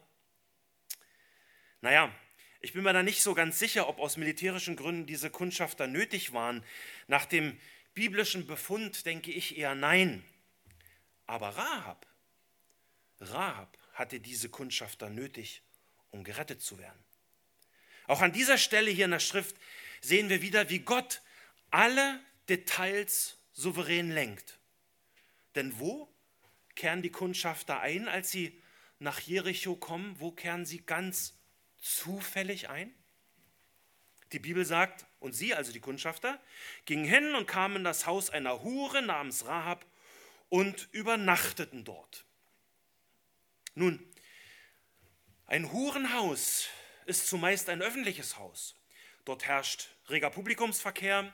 S1: Naja, ich bin mir da nicht so ganz sicher, ob aus militärischen Gründen diese Kundschafter nötig waren. Nach dem biblischen Befund denke ich eher nein. Aber Rahab, Rahab hatte diese Kundschafter nötig, um gerettet zu werden. Auch an dieser Stelle hier in der Schrift sehen wir wieder, wie Gott alle Details souverän lenkt. Denn wo kehren die Kundschafter ein, als sie nach Jericho kommen? Wo kehren sie ganz zufällig ein? Die Bibel sagt, und sie, also die Kundschafter, gingen hin und kamen in das Haus einer Hure namens Rahab und übernachteten dort. Nun, ein Hurenhaus ist zumeist ein öffentliches Haus. Dort herrscht reger Publikumsverkehr.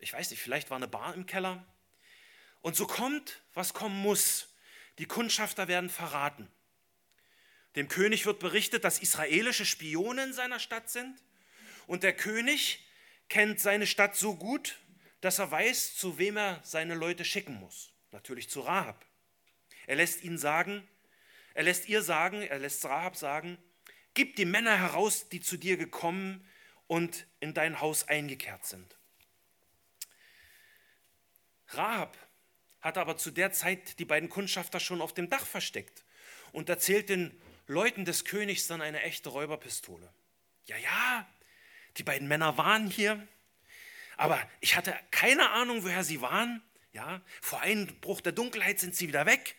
S1: Ich weiß nicht, vielleicht war eine Bar im Keller. Und so kommt, was kommen muss. Die Kundschafter werden verraten. Dem König wird berichtet, dass israelische Spione in seiner Stadt sind. Und der König kennt seine Stadt so gut, dass er weiß, zu wem er seine Leute schicken muss. Natürlich zu Rahab. Er lässt ihn sagen, er lässt ihr sagen, er lässt Rahab sagen, Gib die Männer heraus, die zu dir gekommen und in dein Haus eingekehrt sind. Rahab hat aber zu der Zeit die beiden Kundschafter schon auf dem Dach versteckt und erzählt den Leuten des Königs dann eine echte Räuberpistole. Ja, ja, die beiden Männer waren hier, aber ich hatte keine Ahnung, woher sie waren. Ja, vor Einbruch der Dunkelheit sind sie wieder weg.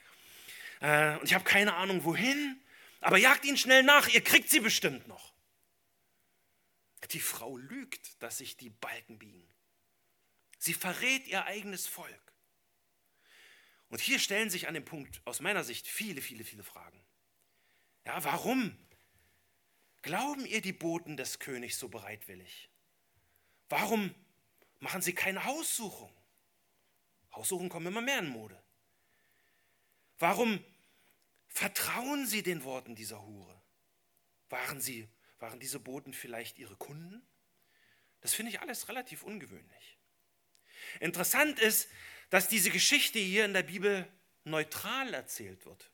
S1: Äh, und ich habe keine Ahnung, wohin. Aber jagt ihn schnell nach, ihr kriegt sie bestimmt noch. Die Frau lügt, dass sich die Balken biegen. Sie verrät ihr eigenes Volk. Und hier stellen sich an dem Punkt aus meiner Sicht viele, viele, viele Fragen. Ja, warum glauben ihr die Boten des Königs so bereitwillig? Warum machen sie keine Haussuchung? Haussuchungen kommen immer mehr in Mode. Warum Vertrauen Sie den Worten dieser Hure? Waren, sie, waren diese Boten vielleicht Ihre Kunden? Das finde ich alles relativ ungewöhnlich. Interessant ist, dass diese Geschichte hier in der Bibel neutral erzählt wird.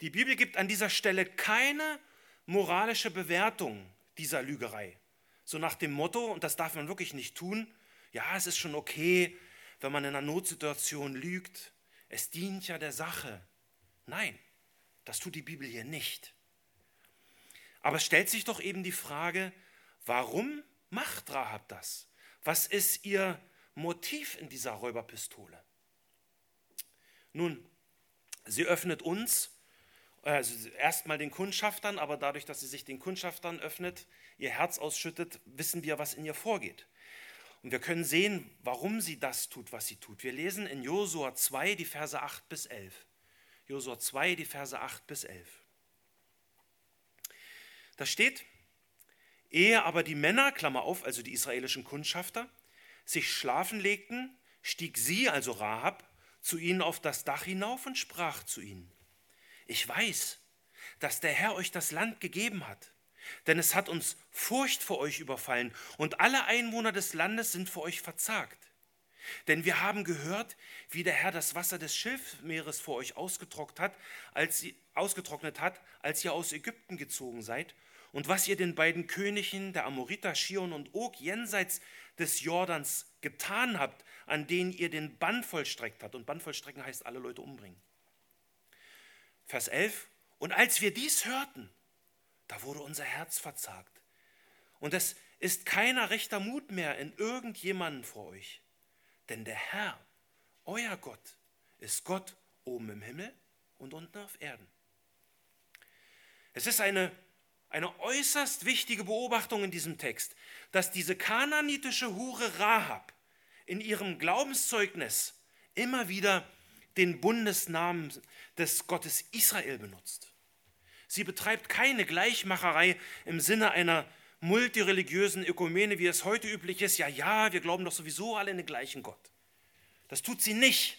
S1: Die Bibel gibt an dieser Stelle keine moralische Bewertung dieser Lügerei. So nach dem Motto, und das darf man wirklich nicht tun, ja, es ist schon okay, wenn man in einer Notsituation lügt, es dient ja der Sache. Nein, das tut die Bibel hier nicht. Aber es stellt sich doch eben die Frage, warum macht Rahab das? Was ist ihr Motiv in dieser Räuberpistole? Nun, sie öffnet uns, also erstmal den Kundschaftern, aber dadurch, dass sie sich den Kundschaftern öffnet, ihr Herz ausschüttet, wissen wir, was in ihr vorgeht. Und wir können sehen, warum sie das tut, was sie tut. Wir lesen in Josua 2 die Verse 8 bis 11. Josua 2 die Verse 8 bis 11. Da steht, ehe aber die Männer, Klammer auf, also die israelischen Kundschafter, sich schlafen legten, stieg sie, also Rahab, zu ihnen auf das Dach hinauf und sprach zu ihnen, ich weiß, dass der Herr euch das Land gegeben hat denn es hat uns Furcht vor euch überfallen und alle Einwohner des Landes sind vor euch verzagt. Denn wir haben gehört, wie der Herr das Wasser des Schilfmeeres vor euch ausgetrocknet hat, als sie, ausgetrocknet hat, als ihr aus Ägypten gezogen seid, und was ihr den beiden Königen der Amoriter, Shion und Og jenseits des Jordans getan habt, an denen ihr den Bann vollstreckt habt. Und Bann vollstrecken heißt alle Leute umbringen. Vers 11. Und als wir dies hörten, da wurde unser Herz verzagt. Und es ist keiner rechter Mut mehr in irgendjemanden vor euch. Denn der Herr, euer Gott, ist Gott oben im Himmel und unten auf Erden. Es ist eine, eine äußerst wichtige Beobachtung in diesem Text, dass diese kananitische Hure Rahab in ihrem Glaubenszeugnis immer wieder den Bundesnamen des Gottes Israel benutzt. Sie betreibt keine Gleichmacherei im Sinne einer multireligiösen Ökumene, wie es heute üblich ist. Ja, ja, wir glauben doch sowieso alle in den gleichen Gott. Das tut sie nicht.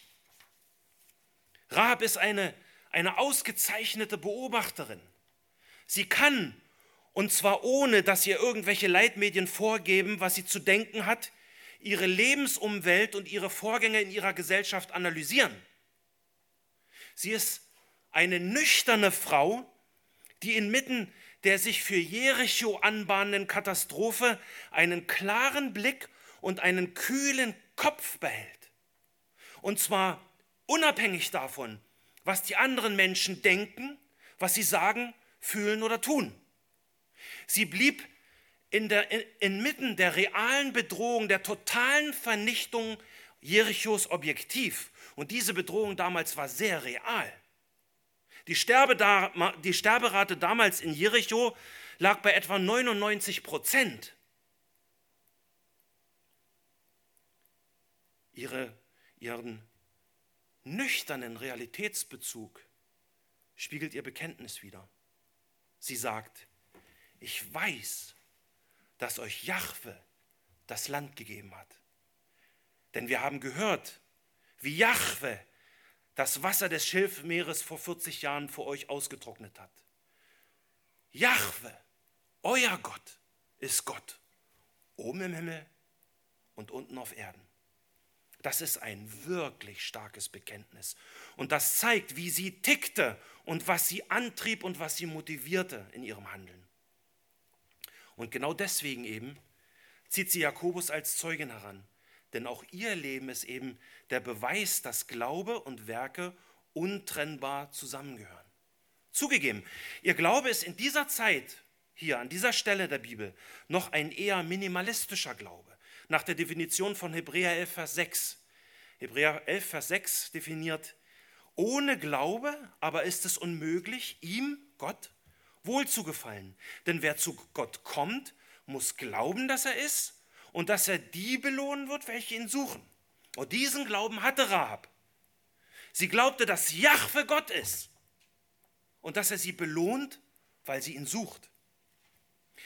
S1: Rahab ist eine, eine ausgezeichnete Beobachterin. Sie kann, und zwar ohne, dass ihr irgendwelche Leitmedien vorgeben, was sie zu denken hat, ihre Lebensumwelt und ihre Vorgänge in ihrer Gesellschaft analysieren. Sie ist eine nüchterne Frau, die inmitten der sich für Jericho anbahnenden Katastrophe einen klaren Blick und einen kühlen Kopf behält. Und zwar unabhängig davon, was die anderen Menschen denken, was sie sagen, fühlen oder tun. Sie blieb in der, in, inmitten der realen Bedrohung, der totalen Vernichtung Jerichos objektiv. Und diese Bedrohung damals war sehr real. Die, die Sterberate damals in Jericho lag bei etwa 99 Prozent. Ihre, ihren nüchternen Realitätsbezug spiegelt ihr Bekenntnis wider. Sie sagt, ich weiß, dass euch Jahwe das Land gegeben hat. Denn wir haben gehört, wie Jahwe das Wasser des Schilfmeeres vor 40 Jahren vor euch ausgetrocknet hat. Jahwe, euer Gott, ist Gott, oben im Himmel und unten auf Erden. Das ist ein wirklich starkes Bekenntnis. Und das zeigt, wie sie tickte und was sie antrieb und was sie motivierte in ihrem Handeln. Und genau deswegen eben zieht sie Jakobus als Zeugin heran. Denn auch ihr Leben ist eben der Beweis, dass Glaube und Werke untrennbar zusammengehören. Zugegeben, ihr Glaube ist in dieser Zeit, hier an dieser Stelle der Bibel, noch ein eher minimalistischer Glaube. Nach der Definition von Hebräer 11, Vers 6. Hebräer 11, Vers 6 definiert, ohne Glaube aber ist es unmöglich, ihm, Gott, wohlzugefallen. Denn wer zu Gott kommt, muss glauben, dass er ist und dass er die belohnen wird, welche ihn suchen. Und diesen Glauben hatte Rahab. Sie glaubte, dass Jahwe Gott ist und dass er sie belohnt, weil sie ihn sucht.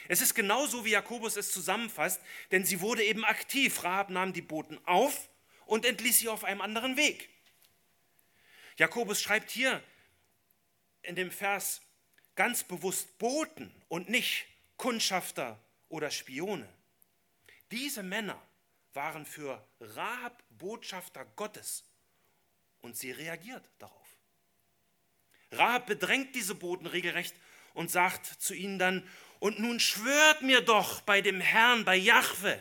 S1: Es ist genauso, wie Jakobus es zusammenfasst, denn sie wurde eben aktiv. Rahab nahm die Boten auf und entließ sie auf einem anderen Weg. Jakobus schreibt hier in dem Vers ganz bewusst Boten und nicht Kundschafter oder Spione. Diese Männer waren für Rahab Botschafter Gottes und sie reagiert darauf. Rahab bedrängt diese Boten regelrecht und sagt zu ihnen dann, und nun schwört mir doch bei dem Herrn, bei Jahwe,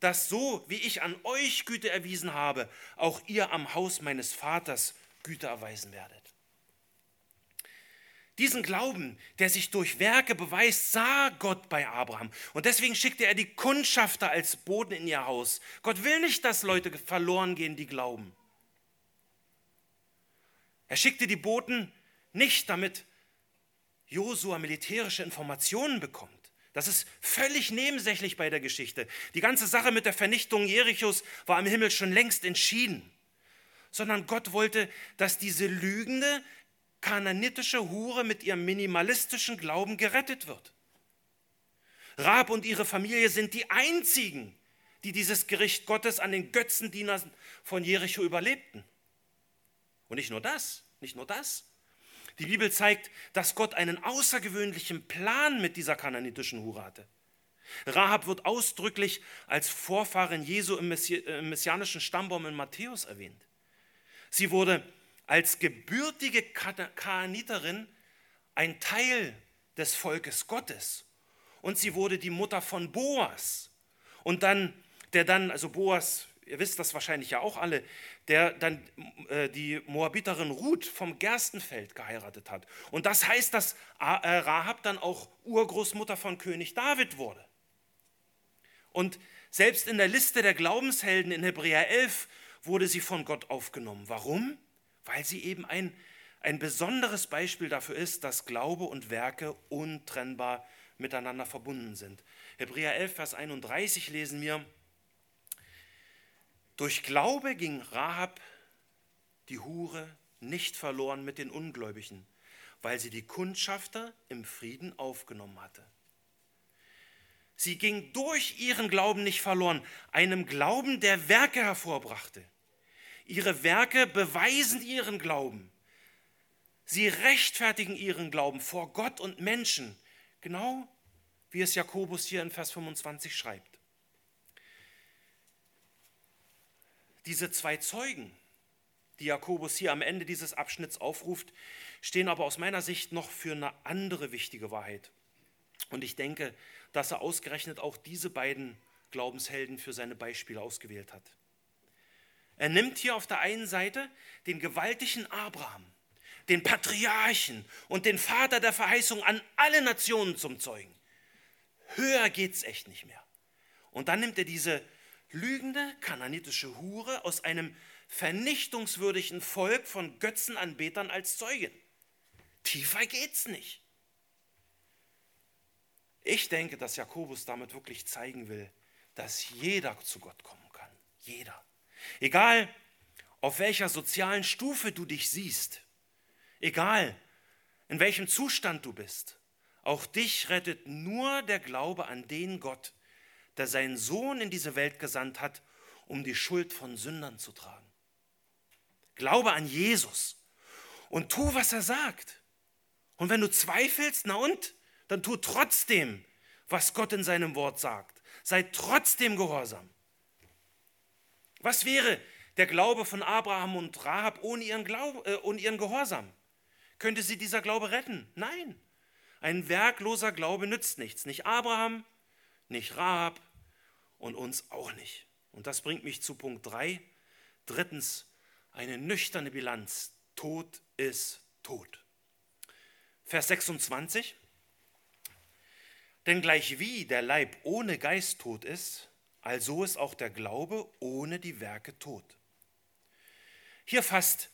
S1: dass so wie ich an euch Güte erwiesen habe, auch ihr am Haus meines Vaters Güte erweisen werdet. Diesen Glauben, der sich durch Werke beweist, sah Gott bei Abraham. Und deswegen schickte er die Kundschafter als Boden in ihr Haus. Gott will nicht, dass Leute verloren gehen, die glauben. Er schickte die Boten nicht, damit Josua militärische Informationen bekommt. Das ist völlig nebensächlich bei der Geschichte. Die ganze Sache mit der Vernichtung Jerichos war im Himmel schon längst entschieden. Sondern Gott wollte, dass diese lügende, kananitische Hure mit ihrem minimalistischen Glauben gerettet wird. Rab und ihre Familie sind die einzigen, die dieses Gericht Gottes an den Götzendienern von Jericho überlebten. Und nicht nur das, nicht nur das. Die Bibel zeigt, dass Gott einen außergewöhnlichen Plan mit dieser kananitischen Hure hatte. Rahab wird ausdrücklich als Vorfahrin Jesu im, messianischen Stammbaum in Matthäus erwähnt. Sie wurde als gebürtige Kananiterin ein Teil des Volkes Gottes. Und sie wurde die Mutter von Boas. Und dann, der dann, also Boas, ihr wisst das wahrscheinlich ja auch alle, der dann äh, die Moabiterin Ruth vom Gerstenfeld geheiratet hat. Und das heißt, dass äh, Rahab dann auch Urgroßmutter von König David wurde. Und selbst in der Liste der Glaubenshelden in Hebräer 11 wurde sie von Gott aufgenommen. Warum? Weil sie eben ein, ein besonderes Beispiel dafür ist, dass Glaube und Werke untrennbar miteinander verbunden sind. Hebräer 11, Vers 31 lesen wir, durch Glaube ging Rahab, die Hure, nicht verloren mit den Ungläubigen, weil sie die Kundschafter im Frieden aufgenommen hatte. Sie ging durch ihren Glauben nicht verloren, einem Glauben, der Werke hervorbrachte. Ihre Werke beweisen ihren Glauben. Sie rechtfertigen ihren Glauben vor Gott und Menschen, genau wie es Jakobus hier in Vers 25 schreibt. Diese zwei Zeugen, die Jakobus hier am Ende dieses Abschnitts aufruft, stehen aber aus meiner Sicht noch für eine andere wichtige Wahrheit. Und ich denke, dass er ausgerechnet auch diese beiden Glaubenshelden für seine Beispiele ausgewählt hat. Er nimmt hier auf der einen Seite den gewaltigen Abraham, den Patriarchen und den Vater der Verheißung an alle Nationen zum Zeugen. Höher geht's echt nicht mehr. Und dann nimmt er diese lügende kananitische Hure aus einem vernichtungswürdigen Volk von Götzenanbetern als Zeugin. Tiefer geht's nicht. Ich denke, dass Jakobus damit wirklich zeigen will, dass jeder zu Gott kommen kann. Jeder. Egal, auf welcher sozialen Stufe du dich siehst, egal, in welchem Zustand du bist, auch dich rettet nur der Glaube an den Gott, der seinen Sohn in diese Welt gesandt hat, um die Schuld von Sündern zu tragen. Glaube an Jesus und tu, was er sagt. Und wenn du zweifelst, na und? Dann tu trotzdem, was Gott in seinem Wort sagt. Sei trotzdem gehorsam. Was wäre der Glaube von Abraham und Rahab ohne ihren, Glaube, äh, ohne ihren Gehorsam? Könnte sie dieser Glaube retten? Nein. Ein werkloser Glaube nützt nichts. Nicht Abraham, nicht Rahab und uns auch nicht. Und das bringt mich zu Punkt 3. Drittens, eine nüchterne Bilanz. Tod ist tot. Vers 26. Denn gleich wie der Leib ohne Geist tot ist, also ist auch der Glaube ohne die Werke tot. Hier fast,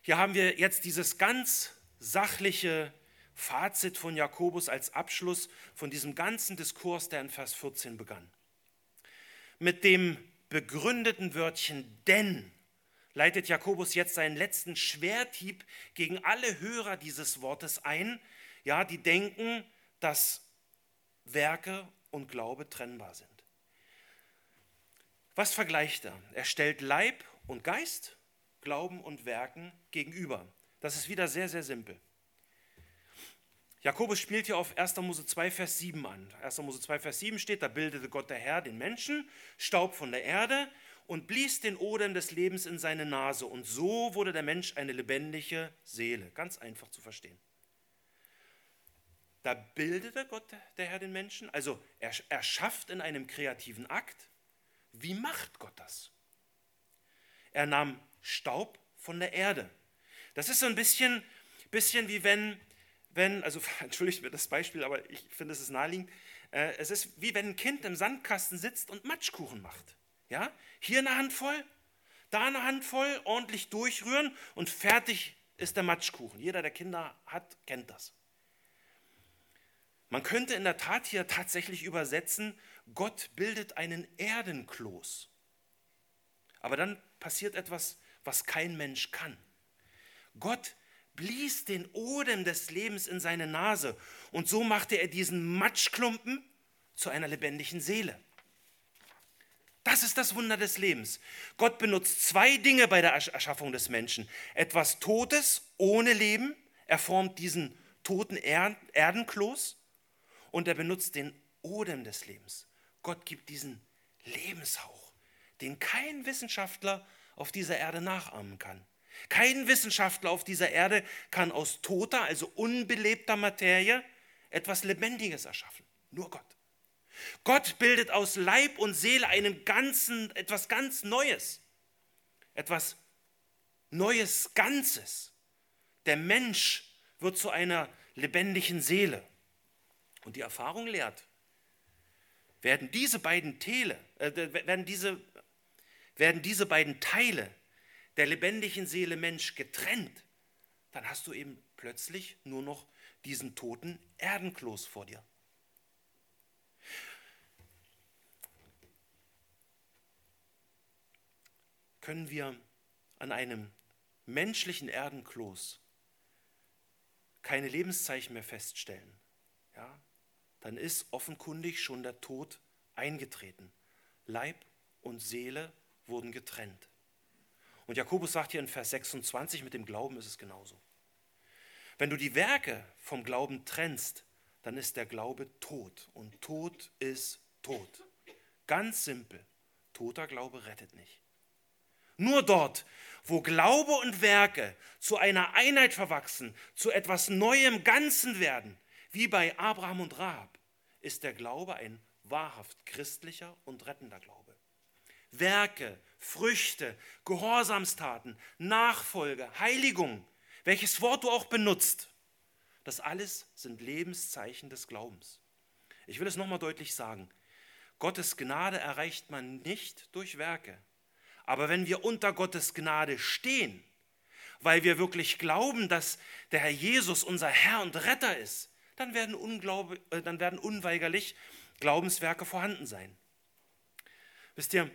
S1: hier haben wir jetzt dieses ganz sachliche Fazit von Jakobus als Abschluss von diesem ganzen Diskurs, der in Vers 14 begann. Mit dem begründeten Wörtchen denn leitet Jakobus jetzt seinen letzten Schwerthieb gegen alle Hörer dieses Wortes ein, ja, die denken, dass Werke und Glaube trennbar sind. Was vergleicht er? Er stellt Leib und Geist, Glauben und Werken gegenüber. Das ist wieder sehr, sehr simpel. Jakobus spielt hier auf 1. Mose 2, Vers 7 an. 1. Mose 2, Vers 7 steht, da bildete Gott der Herr den Menschen, Staub von der Erde und blies den Odem des Lebens in seine Nase. Und so wurde der Mensch eine lebendige Seele. Ganz einfach zu verstehen. Da bildete Gott der Herr den Menschen, also er, er schafft in einem kreativen Akt. Wie macht Gott das? Er nahm Staub von der Erde. Das ist so ein bisschen, bisschen wie wenn wenn, also *laughs* entschuldigt mir das Beispiel, aber ich finde, es ist naheliegend. Äh, es ist wie wenn ein Kind im Sandkasten sitzt und Matschkuchen macht. Ja? Hier eine Handvoll, da eine Handvoll, ordentlich durchrühren und fertig ist der Matschkuchen. Jeder, der Kinder hat, kennt das. Man könnte in der Tat hier tatsächlich übersetzen, Gott bildet einen Erdenkloß. Aber dann passiert etwas, was kein Mensch kann. Gott blies den Odem des Lebens in seine Nase und so machte er diesen Matschklumpen zu einer lebendigen Seele. Das ist das Wunder des Lebens. Gott benutzt zwei Dinge bei der Erschaffung des Menschen. Etwas Totes ohne Leben, er formt diesen toten Erdenkloß und er benutzt den Odem des Lebens. Gott gibt diesen Lebenshauch, den kein Wissenschaftler auf dieser Erde nachahmen kann. Kein Wissenschaftler auf dieser Erde kann aus toter, also unbelebter Materie etwas Lebendiges erschaffen. Nur Gott. Gott bildet aus Leib und Seele einen ganzen, etwas ganz Neues. Etwas Neues Ganzes. Der Mensch wird zu einer lebendigen Seele. Und die Erfahrung lehrt, werden diese beiden Teile, äh, werden, diese, werden diese beiden Teile der lebendigen Seele Mensch getrennt, dann hast du eben plötzlich nur noch diesen toten Erdenkloß vor dir. Können wir an einem menschlichen Erdenkloß keine Lebenszeichen mehr feststellen, ja, dann ist offenkundig schon der Tod eingetreten. Leib und Seele wurden getrennt. Und Jakobus sagt hier in Vers 26, mit dem Glauben ist es genauso. Wenn du die Werke vom Glauben trennst, dann ist der Glaube tot. Und tot ist tot. Ganz simpel. Toter Glaube rettet nicht. Nur dort, wo Glaube und Werke zu einer Einheit verwachsen, zu etwas Neuem Ganzen werden, wie bei Abraham und Rahab ist der Glaube ein wahrhaft christlicher und rettender Glaube. Werke, Früchte, Gehorsamstaten, Nachfolge, Heiligung, welches Wort du auch benutzt, das alles sind Lebenszeichen des Glaubens. Ich will es nochmal deutlich sagen. Gottes Gnade erreicht man nicht durch Werke. Aber wenn wir unter Gottes Gnade stehen, weil wir wirklich glauben, dass der Herr Jesus unser Herr und Retter ist, dann werden, Unglaube, äh, dann werden unweigerlich Glaubenswerke vorhanden sein. Wisst ihr,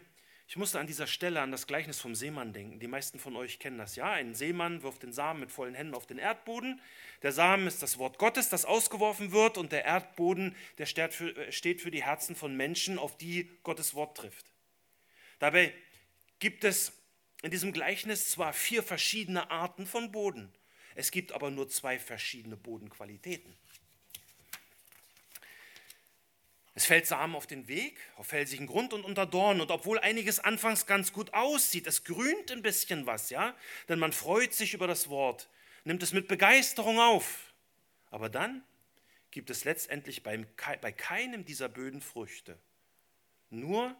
S1: ich musste an dieser Stelle an das Gleichnis vom Seemann denken. Die meisten von euch kennen das. Ja, ein Seemann wirft den Samen mit vollen Händen auf den Erdboden. Der Samen ist das Wort Gottes, das ausgeworfen wird, und der Erdboden, der äh, steht für die Herzen von Menschen, auf die Gottes Wort trifft. Dabei gibt es in diesem Gleichnis zwar vier verschiedene Arten von Boden, es gibt aber nur zwei verschiedene Bodenqualitäten. Es fällt Samen auf den Weg, auf felsigen Grund und unter Dornen. Und obwohl einiges anfangs ganz gut aussieht, es grünt ein bisschen was, ja, denn man freut sich über das Wort, nimmt es mit Begeisterung auf. Aber dann gibt es letztendlich bei, bei keinem dieser Böden Früchte. Nur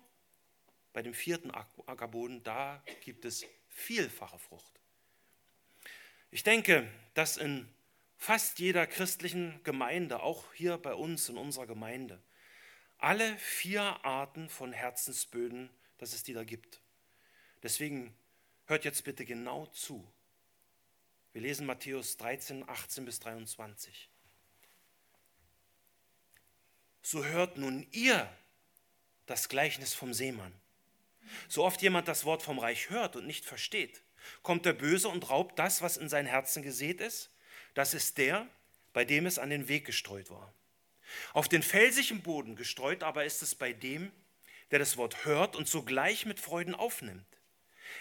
S1: bei dem vierten Ackerboden, da gibt es vielfache Frucht. Ich denke, dass in fast jeder christlichen Gemeinde, auch hier bei uns in unserer Gemeinde, alle vier Arten von Herzensböden, dass es die da gibt. Deswegen hört jetzt bitte genau zu. Wir lesen Matthäus 13, 18 bis 23. So hört nun ihr das Gleichnis vom Seemann. So oft jemand das Wort vom Reich hört und nicht versteht, kommt der Böse und raubt das, was in sein Herzen gesät ist. Das ist der, bei dem es an den Weg gestreut war. Auf den felsigen Boden gestreut aber ist es bei dem, der das Wort hört und sogleich mit Freuden aufnimmt.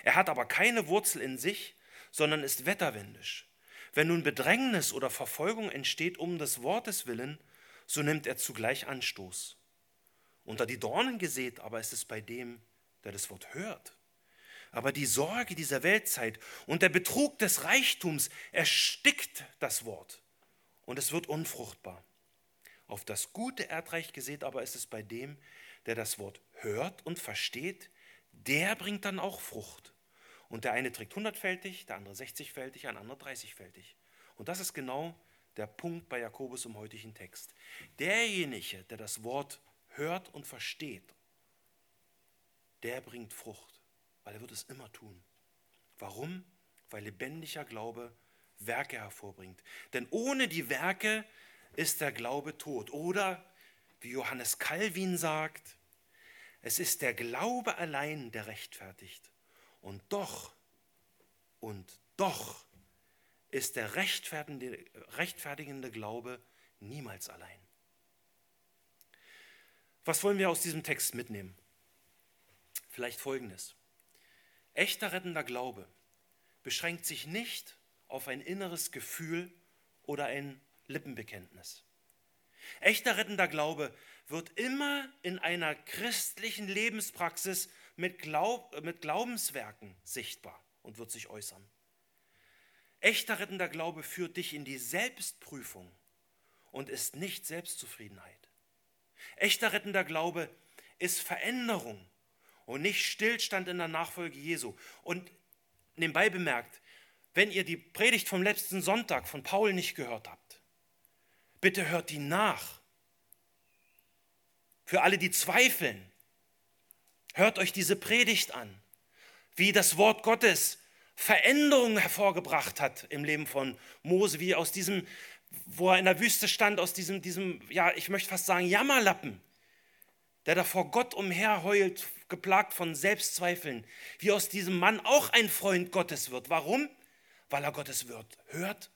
S1: Er hat aber keine Wurzel in sich, sondern ist wetterwendisch. Wenn nun Bedrängnis oder Verfolgung entsteht um des Wortes willen, so nimmt er zugleich Anstoß. Unter die Dornen gesät aber ist es bei dem, der das Wort hört. Aber die Sorge dieser Weltzeit und der Betrug des Reichtums erstickt das Wort und es wird unfruchtbar. Auf das gute Erdreich gesät aber ist es bei dem, der das Wort hört und versteht, der bringt dann auch Frucht. Und der eine trägt hundertfältig, der andere sechzigfältig, ein anderer dreißigfältig. Und das ist genau der Punkt bei Jakobus im heutigen Text. Derjenige, der das Wort hört und versteht, der bringt Frucht, weil er wird es immer tun. Warum? Weil lebendiger Glaube Werke hervorbringt. Denn ohne die Werke ist der Glaube tot. Oder, wie Johannes Calvin sagt, es ist der Glaube allein, der rechtfertigt. Und doch, und doch ist der rechtfertigende, rechtfertigende Glaube niemals allein. Was wollen wir aus diesem Text mitnehmen? Vielleicht Folgendes. Echter rettender Glaube beschränkt sich nicht auf ein inneres Gefühl oder ein Lippenbekenntnis. Echter rettender Glaube wird immer in einer christlichen Lebenspraxis mit, Glaub, mit Glaubenswerken sichtbar und wird sich äußern. Echter rettender Glaube führt dich in die Selbstprüfung und ist nicht Selbstzufriedenheit. Echter rettender Glaube ist Veränderung und nicht Stillstand in der Nachfolge Jesu. Und nebenbei bemerkt, wenn ihr die Predigt vom letzten Sonntag von Paul nicht gehört habt, bitte hört die nach. Für alle, die zweifeln, hört euch diese Predigt an, wie das Wort Gottes Veränderungen hervorgebracht hat im Leben von Mose, wie aus diesem, wo er in der Wüste stand, aus diesem, diesem ja, ich möchte fast sagen, Jammerlappen, der da vor Gott umherheult, geplagt von Selbstzweifeln, wie aus diesem Mann auch ein Freund Gottes wird. Warum? Weil er Gottes Wort hört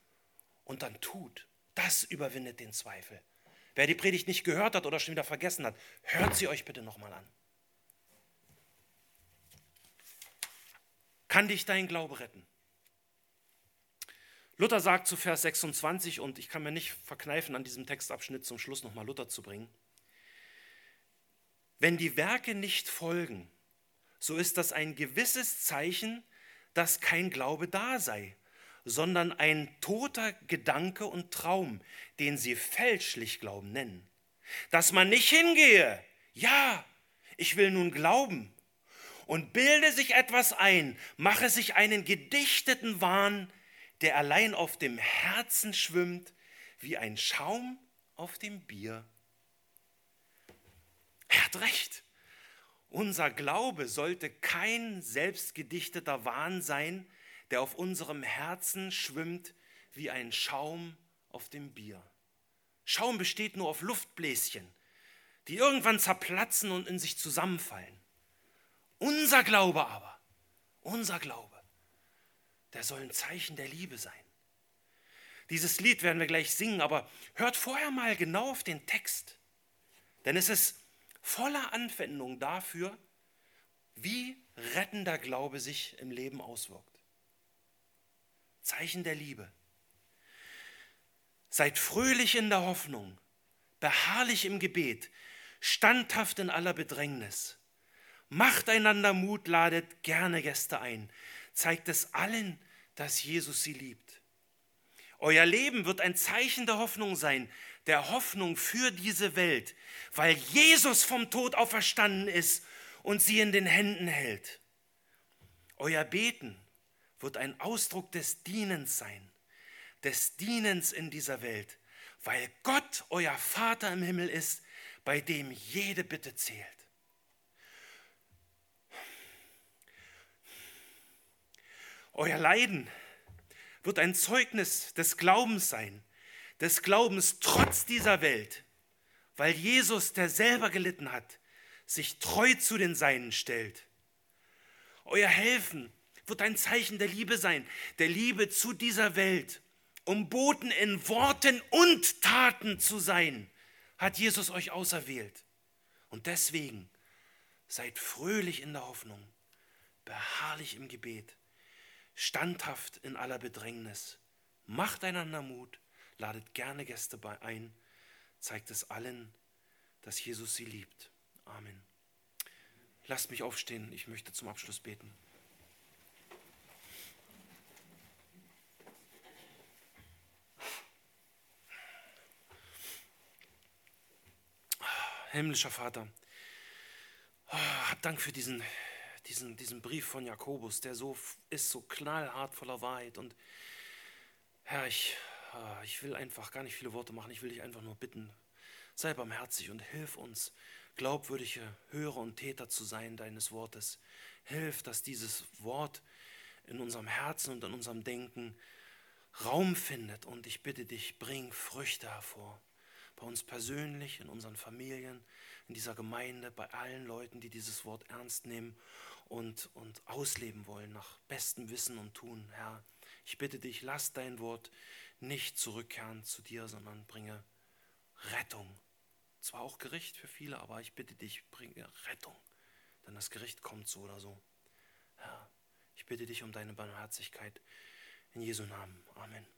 S1: und dann tut. Das überwindet den Zweifel. Wer die Predigt nicht gehört hat oder schon wieder vergessen hat, hört sie euch bitte nochmal an. Kann dich dein Glaube retten? Luther sagt zu Vers 26, und ich kann mir nicht verkneifen, an diesem Textabschnitt zum Schluss nochmal Luther zu bringen. Wenn die Werke nicht folgen, so ist das ein gewisses Zeichen, dass kein Glaube da sei, sondern ein toter Gedanke und Traum, den sie fälschlich Glauben nennen. Dass man nicht hingehe, ja, ich will nun glauben, und bilde sich etwas ein, mache sich einen gedichteten Wahn, der allein auf dem Herzen schwimmt, wie ein Schaum auf dem Bier. Er hat recht. Unser Glaube sollte kein selbstgedichteter Wahn sein, der auf unserem Herzen schwimmt wie ein Schaum auf dem Bier. Schaum besteht nur auf Luftbläschen, die irgendwann zerplatzen und in sich zusammenfallen. Unser Glaube aber, unser Glaube, der soll ein Zeichen der Liebe sein. Dieses Lied werden wir gleich singen, aber hört vorher mal genau auf den Text. Denn es ist voller Anwendung dafür, wie rettender Glaube sich im Leben auswirkt. Zeichen der Liebe. Seid fröhlich in der Hoffnung, beharrlich im Gebet, standhaft in aller Bedrängnis. Macht einander Mut, ladet gerne Gäste ein. Zeigt es allen, dass Jesus sie liebt. Euer Leben wird ein Zeichen der Hoffnung sein, der Hoffnung für diese Welt, weil Jesus vom Tod auferstanden ist und sie in den Händen hält. Euer Beten wird ein Ausdruck des Dienens sein, des Dienens in dieser Welt, weil Gott euer Vater im Himmel ist, bei dem jede Bitte zählt. Euer Leiden wird ein Zeugnis des Glaubens sein, des Glaubens trotz dieser Welt, weil Jesus, der selber gelitten hat, sich treu zu den Seinen stellt. Euer Helfen wird ein Zeichen der Liebe sein, der Liebe zu dieser Welt. Um Boten in Worten und Taten zu sein, hat Jesus euch auserwählt. Und deswegen seid fröhlich in der Hoffnung, beharrlich im Gebet standhaft in aller Bedrängnis. Macht einander Mut, ladet gerne Gäste ein, zeigt es allen, dass Jesus sie liebt. Amen. Lasst mich aufstehen, ich möchte zum Abschluss beten. Himmlischer Vater, oh, hab Dank für diesen diesen, diesen Brief von Jakobus, der so ist, so knallhart voller Wahrheit. Und Herr, ich, ah, ich will einfach gar nicht viele Worte machen, ich will dich einfach nur bitten, sei barmherzig und hilf uns, glaubwürdige Hörer und Täter zu sein deines Wortes. Hilf, dass dieses Wort in unserem Herzen und in unserem Denken Raum findet. Und ich bitte dich, bring Früchte hervor. Bei uns persönlich, in unseren Familien, in dieser Gemeinde, bei allen Leuten, die dieses Wort ernst nehmen und, und ausleben wollen nach bestem Wissen und Tun. Herr, ich bitte dich, lass dein Wort nicht zurückkehren zu dir, sondern bringe Rettung. Zwar auch Gericht für viele, aber ich bitte dich, bringe Rettung. Denn das Gericht kommt so oder so. Herr, ich bitte dich um deine Barmherzigkeit. In Jesu Namen. Amen.